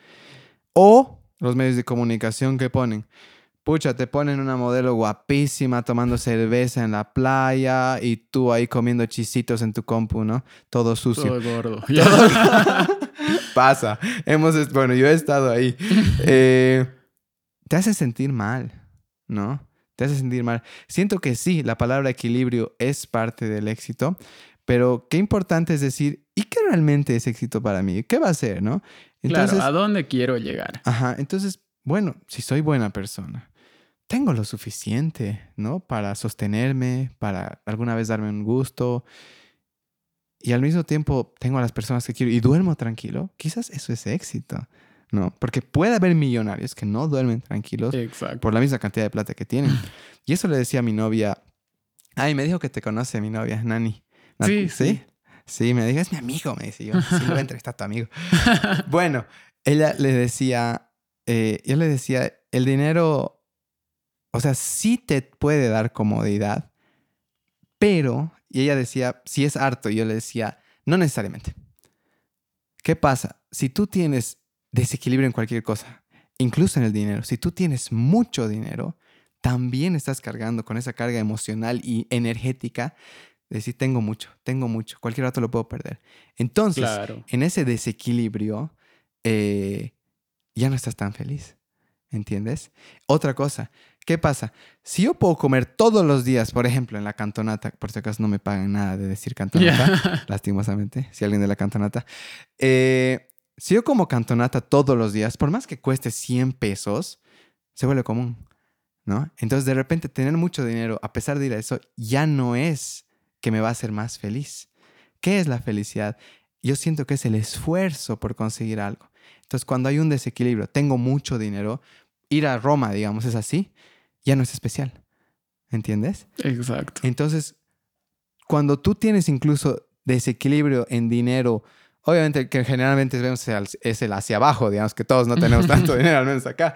O los medios de comunicación que ponen, pucha, te ponen una modelo guapísima tomando cerveza en la playa y tú ahí comiendo chisitos en tu compu, ¿no? Todo sucio. Todo gordo. Pasa. Hemos, bueno, yo he estado ahí. Eh, te hace sentir mal, ¿no? te hace sentir mal. Siento que sí, la palabra equilibrio es parte del éxito, pero qué importante es decir, ¿y qué realmente es éxito para mí? ¿Qué va a ser, no? Entonces, claro, ¿a dónde quiero llegar? Ajá, entonces, bueno, si soy buena persona, tengo lo suficiente, ¿no? Para sostenerme, para alguna vez darme un gusto. Y al mismo tiempo tengo a las personas que quiero y duermo tranquilo. Quizás eso es éxito. ¿no? Porque puede haber millonarios que no duermen tranquilos por la misma cantidad de plata que tienen. Y eso le decía a mi novia. Ay, me dijo que te conoce mi novia, Nani. Sí, sí. Sí, me dijo, es mi amigo, me dice yo. Sí, lo voy a tu amigo. bueno, ella le decía, eh, yo le decía, el dinero, o sea, sí te puede dar comodidad, pero, y ella decía, si es harto, y yo le decía, no necesariamente. ¿Qué pasa? Si tú tienes desequilibrio en cualquier cosa, incluso en el dinero. Si tú tienes mucho dinero, también estás cargando con esa carga emocional y energética de decir, tengo mucho, tengo mucho, cualquier rato lo puedo perder. Entonces, en ese desequilibrio, eh, ya no estás tan feliz. ¿Entiendes? Otra cosa, ¿qué pasa? Si yo puedo comer todos los días, por ejemplo, en la cantonata, por si acaso no me pagan nada de decir cantonata, lastimosamente, si alguien de la cantonata, eh, si yo como cantonata todos los días, por más que cueste 100 pesos, se vuelve común, ¿no? Entonces de repente tener mucho dinero, a pesar de ir a eso, ya no es que me va a hacer más feliz. ¿Qué es la felicidad? Yo siento que es el esfuerzo por conseguir algo. Entonces cuando hay un desequilibrio, tengo mucho dinero, ir a Roma, digamos, es así, ya no es especial. ¿Entiendes? Exacto. Entonces, cuando tú tienes incluso desequilibrio en dinero, Obviamente que generalmente vemos es el hacia abajo, digamos que todos no tenemos tanto dinero, al menos acá.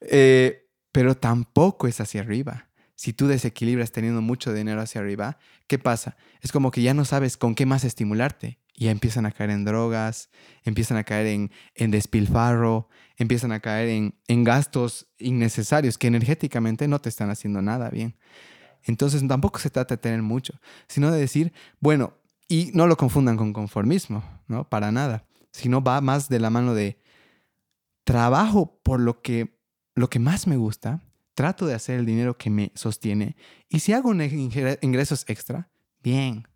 Eh, pero tampoco es hacia arriba. Si tú desequilibras teniendo mucho dinero hacia arriba, ¿qué pasa? Es como que ya no sabes con qué más estimularte. Ya empiezan a caer en drogas, empiezan a caer en, en despilfarro, empiezan a caer en, en gastos innecesarios que energéticamente no te están haciendo nada bien. Entonces tampoco se trata de tener mucho, sino de decir, bueno, y no lo confundan con conformismo, ¿no? Para nada. Sino va más de la mano de trabajo por lo que, lo que más me gusta, trato de hacer el dinero que me sostiene y si hago ingresos extra, bien,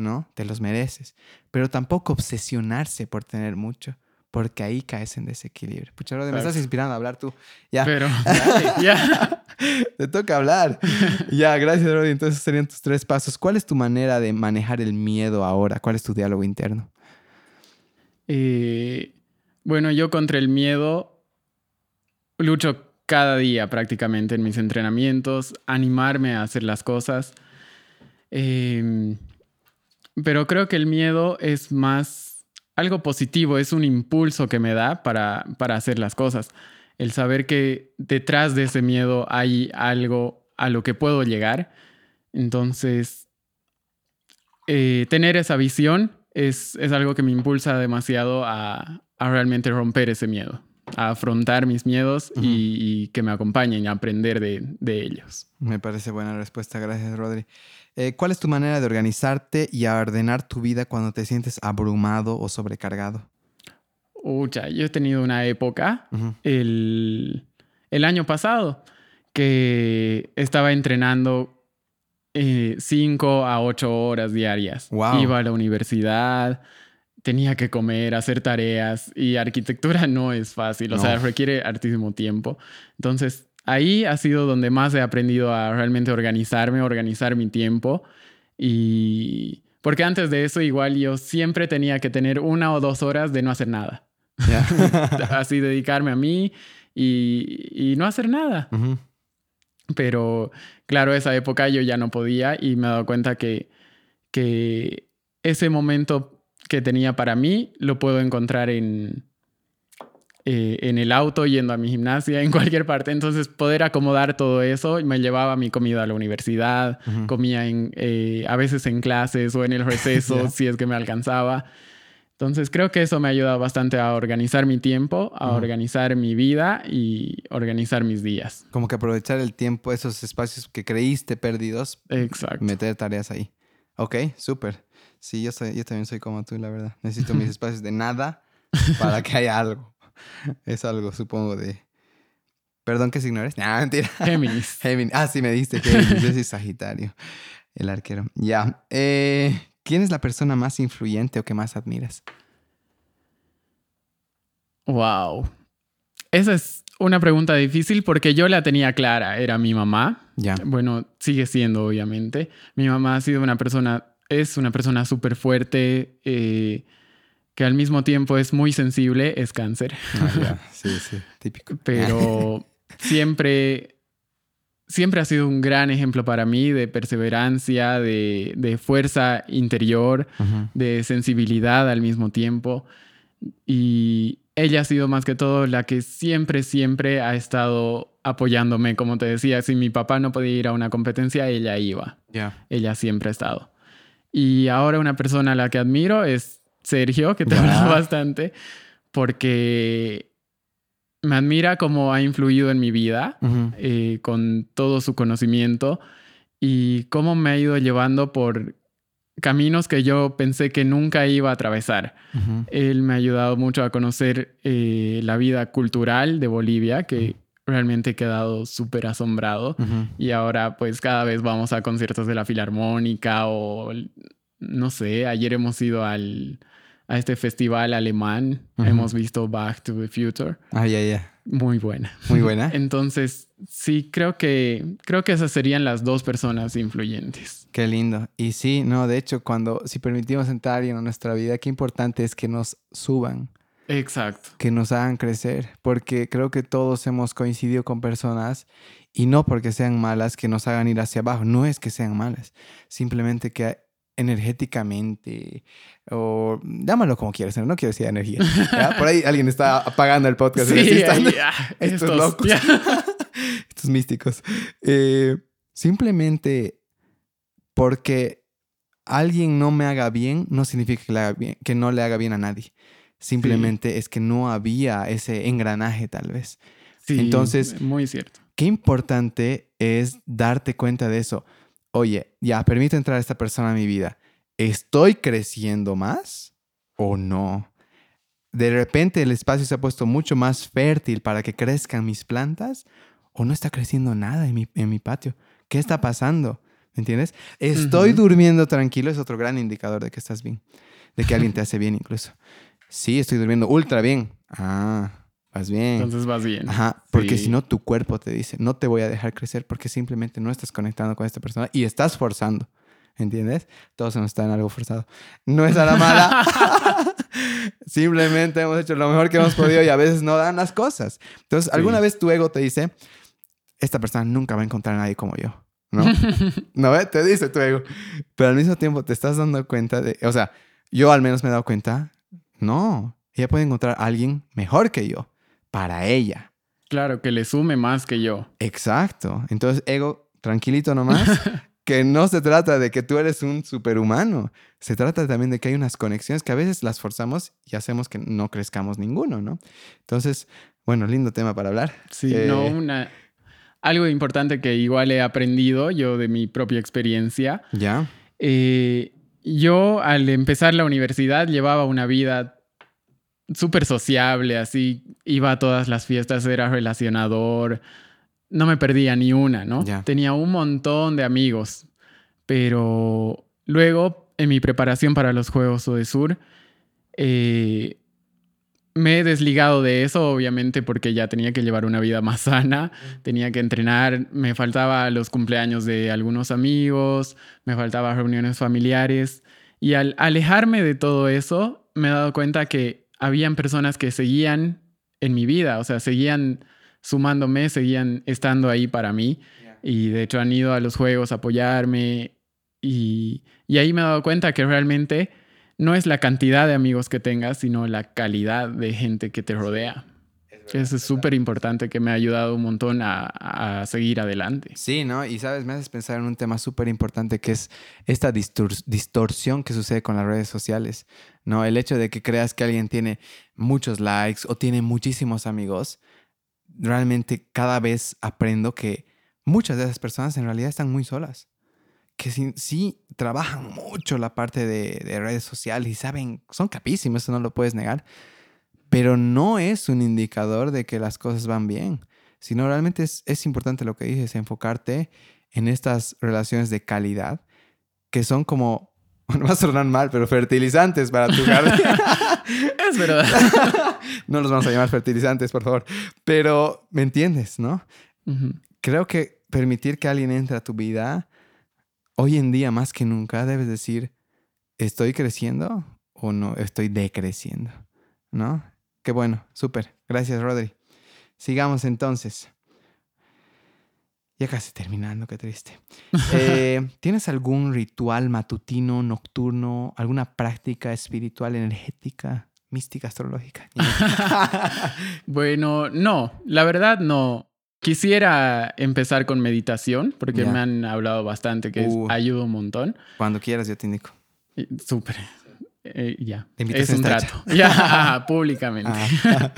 ¿no? Te los mereces. Pero tampoco obsesionarse por tener mucho, porque ahí caes en desequilibrio. Pucha, me estás inspirando a hablar tú. Ya. Pero, ya. Te toca hablar. ya, gracias, Rodi. Entonces serían tus tres pasos. ¿Cuál es tu manera de manejar el miedo ahora? ¿Cuál es tu diálogo interno? Eh, bueno, yo contra el miedo lucho cada día prácticamente en mis entrenamientos, animarme a hacer las cosas. Em, pero creo que el miedo es más algo positivo, es un impulso que me da para, para hacer las cosas. El saber que detrás de ese miedo hay algo a lo que puedo llegar. Entonces, eh, tener esa visión es, es, algo que me impulsa demasiado a, a realmente romper ese miedo a afrontar mis miedos y, que me acompañen a aprender de, ellos. Me parece buena respuesta, gracias Rodri. Eh, ¿Cuál es tu manera de organizarte y ordenar tu vida cuando te sientes abrumado o sobrecargado? Ucha, yo he tenido una época, el, año pasado, que estaba entrenando eh, cinco a ocho horas diarias. Iba a la universidad, tenía que comer, hacer tareas y arquitectura no es fácil, o sea, requiere hartísimo tiempo. Entonces, ahí ha sido donde más he aprendido a realmente organizarme, organizar mi tiempo y... Porque antes de eso igual yo siempre tenía que tener una o dos horas de no hacer nada. Así dedicarme a mí y, no hacer nada. Pero claro, esa época yo ya no podía y me he dado cuenta que, que ese momento que tenía para mí lo puedo encontrar en, eh, en el auto, yendo a mi gimnasia, en cualquier parte. Entonces, poder acomodar todo eso, me llevaba mi comida a la universidad, comía en, eh, a veces en clases o en el receso, si es que me alcanzaba. Entonces, creo que eso me ha ayudado bastante a organizar mi tiempo, a organizar mi vida y organizar mis días. Como que aprovechar el tiempo, esos espacios que creíste perdidos. Exacto. Meter tareas ahí. Ok, súper. Sí, yo, soy, yo también soy como tú, la verdad. Necesito mis espacios de nada para que haya algo. Es algo, supongo, de... Perdón que se ignores. No, mentira. Géminis. Géminis. Ah, sí, me diste Géminis. Yo soy Sagitario, el arquero. Ya. Eh, ¿Quién es la persona más influyente o que más admiras? Wow. Esa es una pregunta difícil porque yo la tenía clara. Era mi mamá. Ya. Bueno, sigue siendo, obviamente. Mi mamá ha sido una persona es una persona súper fuerte, eh, que al mismo tiempo es muy sensible, es cáncer. Ah, sí, sí, típico. Pero siempre, siempre ha sido un gran ejemplo para mí de perseverancia, de, fuerza interior, de sensibilidad al mismo tiempo. Y ella ha sido más que todo la que siempre, siempre ha estado apoyándome. Como te decía, si mi papá no podía ir a una competencia, ella iba. Ya. Ella siempre ha estado. Y ahora una persona a la que admiro es Sergio, que te habla bastante, porque me admira cómo ha influido en mi vida eh, con todo su conocimiento y cómo me ha ido llevando por caminos que yo pensé que nunca iba a atravesar. Él me ha ayudado mucho a conocer eh, la vida cultural de Bolivia, que realmente he quedado súper asombrado. Y ahora pues cada vez vamos a conciertos de la Filarmónica o no sé, ayer hemos ido al, a este festival alemán, hemos visto Back to the Future. Ah, ya, ya. Muy buena. Muy buena. Entonces, sí, creo que, creo que esas serían las dos personas influyentes. Qué lindo. Y sí, no, de hecho, cuando, si permitimos entrar en nuestra vida, qué importante es que nos suban Exacto. Que nos hagan crecer, porque creo que todos hemos coincidido con personas y no porque sean malas que nos hagan ir hacia abajo, no es que sean malas, simplemente que energéticamente o llámalo como quieras, no quiero decir energía. Por ahí alguien está apagando el podcast. Sí, estos, locos, estos místicos. Eh, simplemente porque alguien no me haga bien no significa que, que no le haga bien a nadie. Simplemente es que no había ese engranaje tal vez. Sí, Entonces, muy cierto. Qué importante es darte cuenta de eso. Oye, ya, permito entrar a esta persona a mi vida. ¿Estoy creciendo más o no? De repente el espacio se ha puesto mucho más fértil para que crezcan mis plantas o no está creciendo nada en mi, en mi patio. ¿Qué está pasando? ¿Me entiendes? Estoy durmiendo tranquilo es otro gran indicador de que estás bien, de que alguien te hace bien incluso. Sí, estoy durmiendo ultra bien. Ah, vas bien. Entonces vas bien. Ajá, porque si no tu cuerpo te dice, no te voy a dejar crecer porque simplemente no estás conectando con esta persona y estás forzando. ¿Entiendes? Todos nos está en algo forzado. No es a la mala. Simplemente hemos hecho lo mejor que hemos podido y a veces no dan las cosas. Entonces, alguna vez tu ego te dice, esta persona nunca va a encontrar a nadie como yo. ¿No? ¿No ve? Te dice tu ego. Pero al mismo tiempo te estás dando cuenta de, o sea, yo al menos me he dado cuenta, no, ella puede encontrar a alguien mejor que yo para ella. Claro, que le sume más que yo. Exacto. Entonces, ego, tranquilito nomás. que no se trata de que tú eres un superhumano, se trata también de que hay unas conexiones que a veces las forzamos y hacemos que no crezcamos ninguno, ¿no? Entonces, bueno, lindo tema para hablar. Sí, no, eh, una... Algo importante que igual he aprendido yo de mi propia experiencia. Ya. Eh, yo al empezar la universidad llevaba una vida súper sociable, así, iba a todas las fiestas, era relacionador, no me perdía ni una, ¿no? Tenía un montón de amigos, pero luego en mi preparación para los Juegos Odesur, eh, me he desligado de eso, obviamente, porque ya tenía que llevar una vida más sana, tenía que entrenar, me faltaba los cumpleaños de algunos amigos, me faltaba reuniones familiares, y al alejarme de todo eso, me he dado cuenta que habían personas que seguían en mi vida, o sea, seguían sumándome, seguían estando ahí para mí. Y de hecho han ido a los juegos a apoyarme. Y, ahí me he dado cuenta que realmente no es la cantidad de amigos que tengas, sino la calidad de gente que te rodea. Eso es súper importante que me ha ayudado un montón a, a, seguir adelante. Sí, ¿no? Y sabes, me haces pensar en un tema súper importante que es esta distorsión que sucede con las redes sociales, ¿no? El hecho de que creas que alguien tiene muchos likes o tiene muchísimos amigos realmente cada vez aprendo que muchas de esas personas en realidad están muy solas. Que sí, trabajan mucho la parte de, redes sociales y saben, son capísimos, eso no lo puedes negar. Pero no es un indicador de que las cosas van bien, sino realmente es, es importante lo que dices, enfocarte en estas relaciones de calidad que son como, no va a sonar mal, pero fertilizantes para tu jardín. es verdad. no los vamos a llamar fertilizantes, por favor. Pero, ¿me entiendes, no? Creo que permitir que alguien entre a tu vida, hoy en día más que nunca, debes decir, ¿estoy creciendo o no estoy decreciendo? ¿No? Qué bueno, súper. Gracias, Rodri. Sigamos entonces. Ya casi terminando, qué triste. Eh, ¿Tienes algún ritual matutino, nocturno, alguna práctica espiritual, energética, mística, astrológica? bueno, no, la verdad no. Quisiera empezar con meditación, porque me han hablado bastante que uh. ayuda un montón. Cuando quieras, yo te indico. Súper. Eh, ya. Es un trato. Ya, públicamente. Ah.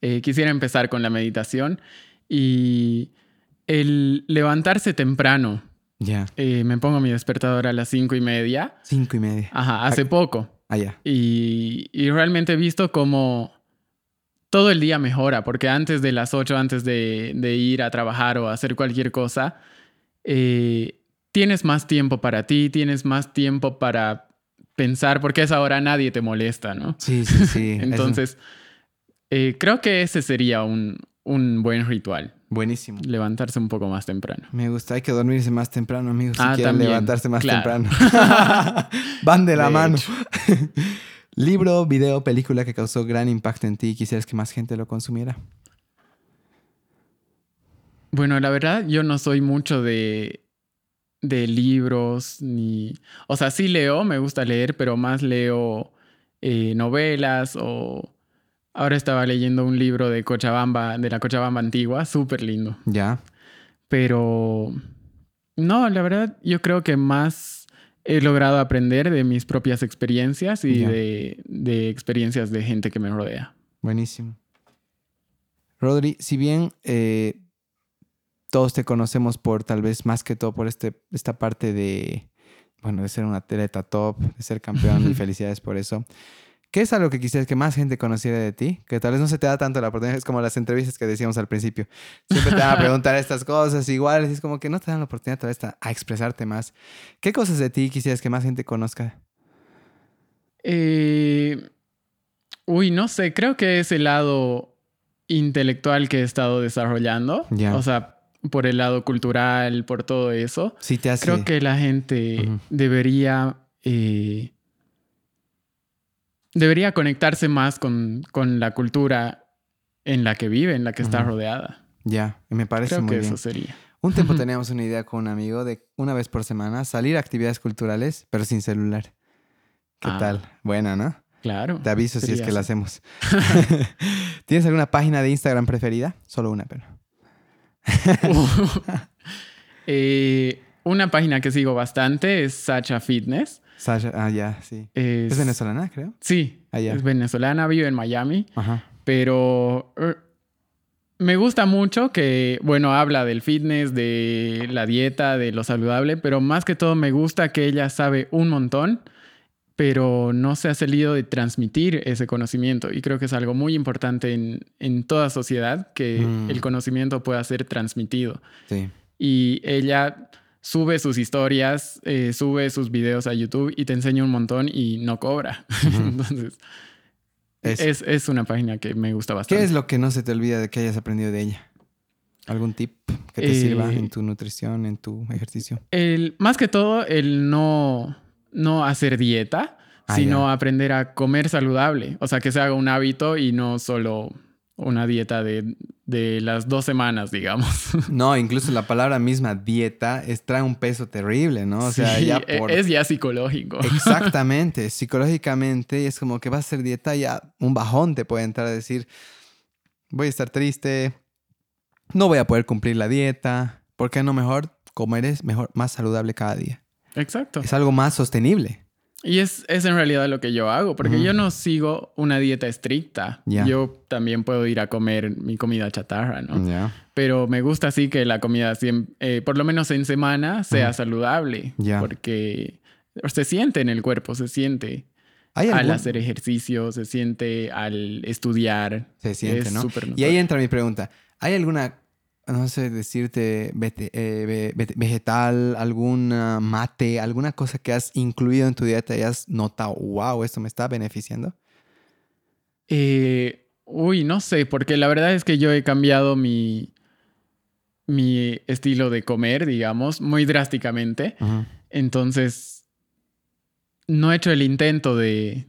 Eh, quisiera empezar con la meditación y el levantarse temprano. Ya. Eh, me pongo mi despertador a las cinco y media. Cinco y media. Ajá, hace poco. Allá. Ah, y, y, realmente he visto como todo el día mejora, porque antes de las ocho, antes de, de ir a trabajar o hacer cualquier cosa, eh, tienes más tiempo para ti, tienes más tiempo para pensar, porque a esa hora nadie te molesta, ¿no? Sí, sí, sí. Entonces, eh, creo que ese sería un, un buen ritual. Buenísimo. Levantarse un poco más temprano. Me gusta, hay que dormirse más temprano, amigos. Si ah, quieren levantarse más temprano. Van de la mano. Libro, video, película que causó gran impacto en ti y quisieras que más gente lo consumiera. Bueno, la verdad, yo no soy mucho de, de libros ni. O sea, sí leo, me gusta leer, pero más leo eh, novelas o Ahora estaba leyendo un libro de Cochabamba, de la Cochabamba antigua, súper lindo. Ya. Pero no, la verdad, yo creo que más he logrado aprender de mis propias experiencias y de, experiencias de gente que me rodea. Buenísimo. Rodri, si bien eh, todos te conocemos por tal vez más que todo por este, esta parte de, bueno, de ser un atleta top, de ser campeón y felicidades por eso. ¿Qué es algo que quisieras que más gente conociera de ti? Que tal vez no se te da tanto la oportunidad, es como las entrevistas que decíamos al principio. Siempre te van a preguntar estas cosas igual, es como que no te dan la oportunidad tal vez a expresarte más. ¿Qué cosas de ti quisieras que más gente conozca? Eh, uy, no sé, creo que es el lado intelectual que he estado desarrollando. O sea, por el lado cultural, por todo eso. Sí, te hace... Creo que la gente debería... Eh, debería conectarse más con, la cultura en la que vive, en la que está rodeada. Ya, me parece Creo muy que eso sería. Un tiempo teníamos una idea con un amigo de una vez por semana salir a actividades culturales, pero sin celular. ¿Qué ah. tal? Buena, ¿no? Claro. Te aviso si es que la hacemos. ¿Tienes alguna página de Instagram preferida? Solo una, pero. Eh, una página que sigo bastante es Sacha Fitness. Sasha, ah, ya, sí. Es, venezolana, creo. Sí, ah, es venezolana, vive en Miami. Ajá. Pero er, me gusta mucho que, bueno, habla del fitness, de la dieta, de lo saludable, pero más que todo me gusta que ella sabe un montón, pero no se ha salido de transmitir ese conocimiento. Y creo que es algo muy importante en, en toda sociedad, que mm. el conocimiento pueda ser transmitido. Sí. Y ella sube sus historias, eh, sube sus videos a YouTube y te enseña un montón y no cobra. Entonces, es, es, una página que me gusta bastante. ¿Qué es lo que no se te olvida de que hayas aprendido de ella? ¿Algún tip que te sirva en eh, tu nutrición, en tu ejercicio? El, más que todo, el no, no hacer dieta, ah, sino aprender a comer saludable. O sea, que se haga un hábito y no solo una dieta de, las dos semanas, digamos. No, incluso la palabra misma dieta trae un peso terrible, ¿no? O sea, ya e, es ya psicológico. Exactamente, psicológicamente es como que vas a hacer dieta ya un bajón te puede entrar a decir, voy a estar triste, no voy a poder cumplir la dieta, ¿por qué no mejor comer es mejor, más saludable cada día? Exacto. Es algo más sostenible. Y es, es, en realidad lo que yo hago, porque yo no sigo una dieta estricta. Yo también puedo ir a comer mi comida chatarra, ¿no? Pero me gusta así que la comida, eh, por lo menos en semana, sea saludable. Porque se siente en el cuerpo, se siente. al hacer ejercicio, se siente al estudiar. Se siente, ¿no? Y ahí entra mi pregunta. ¿Hay alguna no sé, decirte eh, vegetal, alguna mate, alguna cosa que has incluido en tu dieta y has notado, wow, esto me está beneficiando? Eh, uy, no sé, porque la verdad es que yo he cambiado mi, mi estilo de comer, digamos, muy drásticamente. Entonces, no he hecho el intento de,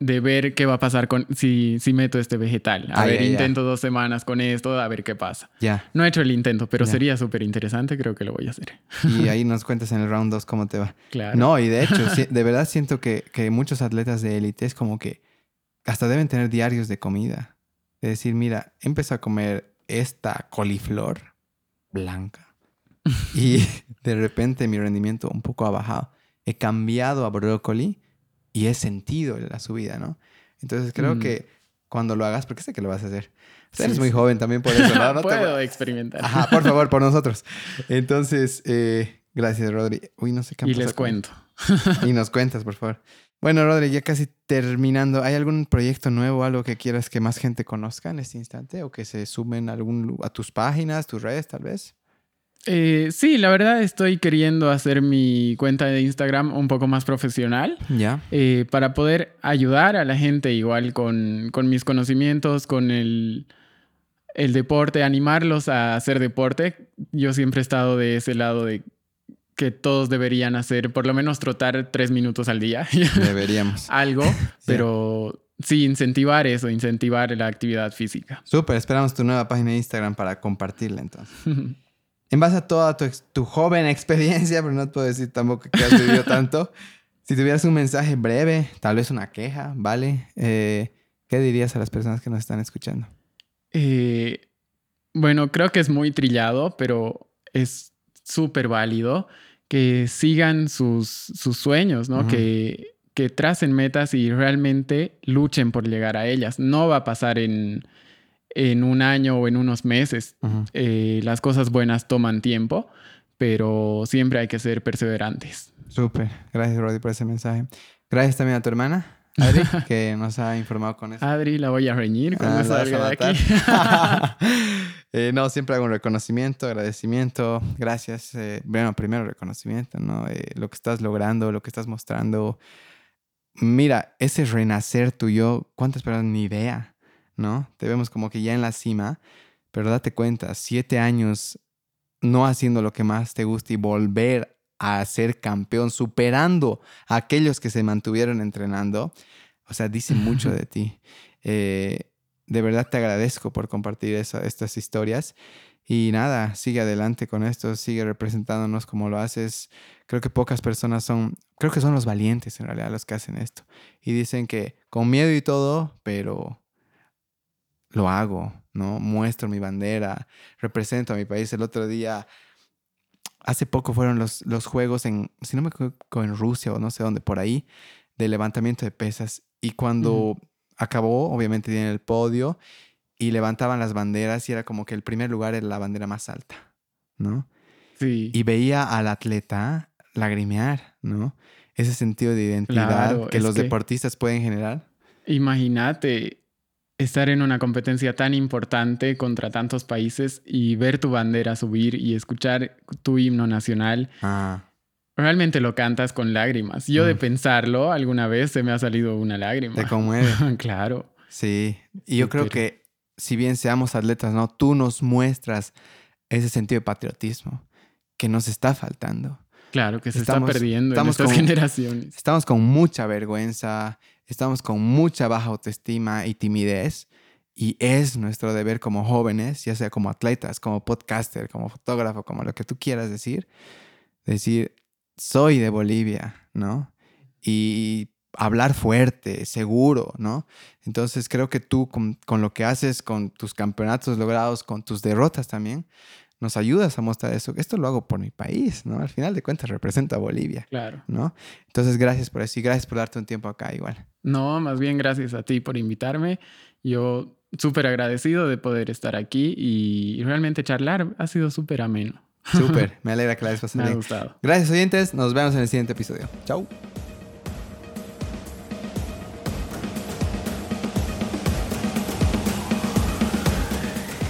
de ver qué va a pasar con si, si meto este vegetal. A ver, intento dos semanas con esto, a ver qué pasa. Ya. No he hecho el intento, pero sería súper interesante, creo que lo voy a hacer. Y ahí nos cuentas en el round 2 cómo te va. Claro. No, y de hecho, de verdad siento que, que muchos atletas de élite es como que hasta deben tener diarios de comida. Es decir, mira, empecé a comer esta coliflor blanca y de repente mi rendimiento un poco ha bajado. He cambiado a brócoli y es sentido la subida, ¿no? Entonces creo mm. que cuando lo hagas, porque sé que lo vas a hacer. eres muy joven también por eso, ¿no? Puedo experimentar. Ajá, por favor, por nosotros. Entonces, eh, gracias, Rodri. Uy, no sé qué Y les cuento. y nos cuentas, por favor. Bueno, Rodri, ya casi terminando, ¿hay algún proyecto nuevo, algo que quieras que más gente conozca en este instante o que se sumen a, algún, a tus páginas, tus redes, tal vez? Eh, sí, la verdad estoy queriendo hacer mi cuenta de Instagram un poco más profesional. Ya. Eh, para poder ayudar a la gente igual con, mis conocimientos, con el, el, deporte, animarlos a hacer deporte. Yo siempre he estado de ese lado de que todos deberían hacer, por lo menos trotar tres minutos al día. Deberíamos. Algo, pero sí, incentivar eso, incentivar la actividad física. Súper, esperamos tu nueva página de Instagram para compartirla entonces. en base a toda tu, joven experiencia, pero no puedo decir tampoco que has vivido tanto, si tuvieras un mensaje breve, tal vez una queja, ¿vale? Eh, ¿Qué dirías a las personas que nos están escuchando? Eh, bueno, creo que es muy trillado, pero es súper válido que sigan sus, sus sueños, ¿no? que, que tracen metas y realmente luchen por llegar a ellas. No va a pasar en en un año o en unos meses. Eh, las cosas buenas toman tiempo, pero siempre hay que ser perseverantes. Súper. Gracias, Roddy, por ese mensaje. Gracias también a tu hermana. Adri, que nos ha informado con eso. Adri, la voy a reñir cuando Ah, salga de aquí. Eh, no, siempre hago un reconocimiento, agradecimiento. Gracias. eh, bueno, primero reconocimiento, ¿no? Eh, lo que estás logrando, lo que estás mostrando. Mira, ese renacer tuyo, ¿cuántas personas ni idea, ¿no? Te vemos como que ya en la cima, pero date cuenta, siete años no haciendo lo que más te gusta y volver a ser campeón, superando a aquellos que se mantuvieron entrenando, o sea, dice mucho de ti. Eh, de verdad te agradezco por compartir esa- estas historias. Y nada, sigue adelante con esto, sigue representándonos como lo haces. Creo que pocas personas son, creo que son los valientes en realidad los que hacen esto. Y dicen que con miedo y todo, pero lo hago, ¿no? Muestro mi bandera, represento a mi país. El otro día, hace poco fueron los, los juegos en, si no me equivoco, en Rusia o no sé dónde, por ahí, de levantamiento de pesas. Y cuando acabó, obviamente tienen el podio y levantaban las banderas y era como que el primer lugar era la bandera más alta, ¿no? Sí. Y veía al atleta lagrimear, ¿no? Ese sentido de identidad Claro, que los que- deportistas pueden generar. Imagínate estar en una competencia tan importante contra tantos países y ver tu bandera subir y escuchar tu himno nacional. Ah, Realmente lo cantas con lágrimas. Yo de Mm. pensarlo, alguna vez se me ha salido una lágrima. te conmueve. claro. Sí. Y yo creo que si bien seamos atletas, ¿no? Tú nos muestras ese sentido de patriotismo que nos está faltando. Claro que se Estamos- está perdiendo estamos en estas con- generaciones. Estamos con mucha vergüenza, estamos con mucha baja autoestima y timidez. Y es nuestro deber como jóvenes, ya sea como atletas, como podcaster, como fotógrafo, como lo que tú quieras decir, decir, soy de Bolivia, ¿no? Y hablar fuerte, seguro, ¿no? Entonces creo que tú con, con lo que haces, con tus campeonatos logrados, con tus derrotas también, nos ayudas a mostrar eso. Esto lo hago por mi país, ¿no? Al final de cuentas represento a Bolivia. Claro. ¿no? Entonces, gracias por eso y gracias por darte un tiempo acá igual. No, más bien gracias a ti por invitarme. Yo súper agradecido de poder estar aquí y realmente charlar ha sido súper ameno. Súper, me alegra que la hayas pasado Me ha gustado. Gracias oyentes, nos vemos en el siguiente episodio. Chao.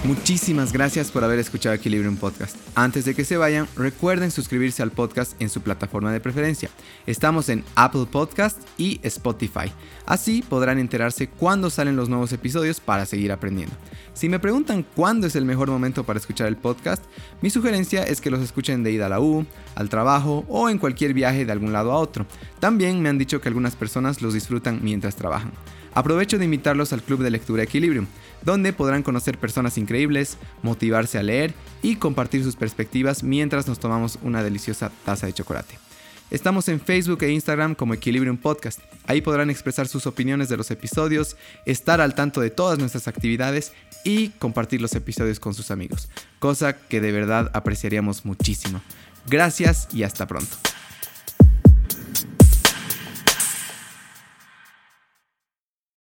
Muchísimas gracias por haber escuchado Equilibrium Podcast. Antes de que se vayan, recuerden suscribirse al podcast en su plataforma de preferencia. Estamos en Apple Podcast y Spotify. Así podrán enterarse cuándo salen los nuevos episodios para seguir aprendiendo. Si me preguntan cuándo es el mejor momento para escuchar el podcast, mi sugerencia es que los escuchen de ida a la U, al trabajo o en cualquier viaje de algún lado a otro. También me han dicho que algunas personas los disfrutan mientras trabajan. Aprovecho de invitarlos al Club de Lectura Equilibrium, donde podrán conocer personas increíbles, motivarse a leer y compartir sus perspectivas mientras nos tomamos una deliciosa taza de chocolate. Estamos en Facebook e Instagram como Equilibrium Podcast. Ahí podrán expresar sus opiniones de los episodios, estar al tanto de todas nuestras actividades y compartir los episodios con sus amigos, cosa que de verdad apreciaríamos muchísimo. Gracias y hasta pronto.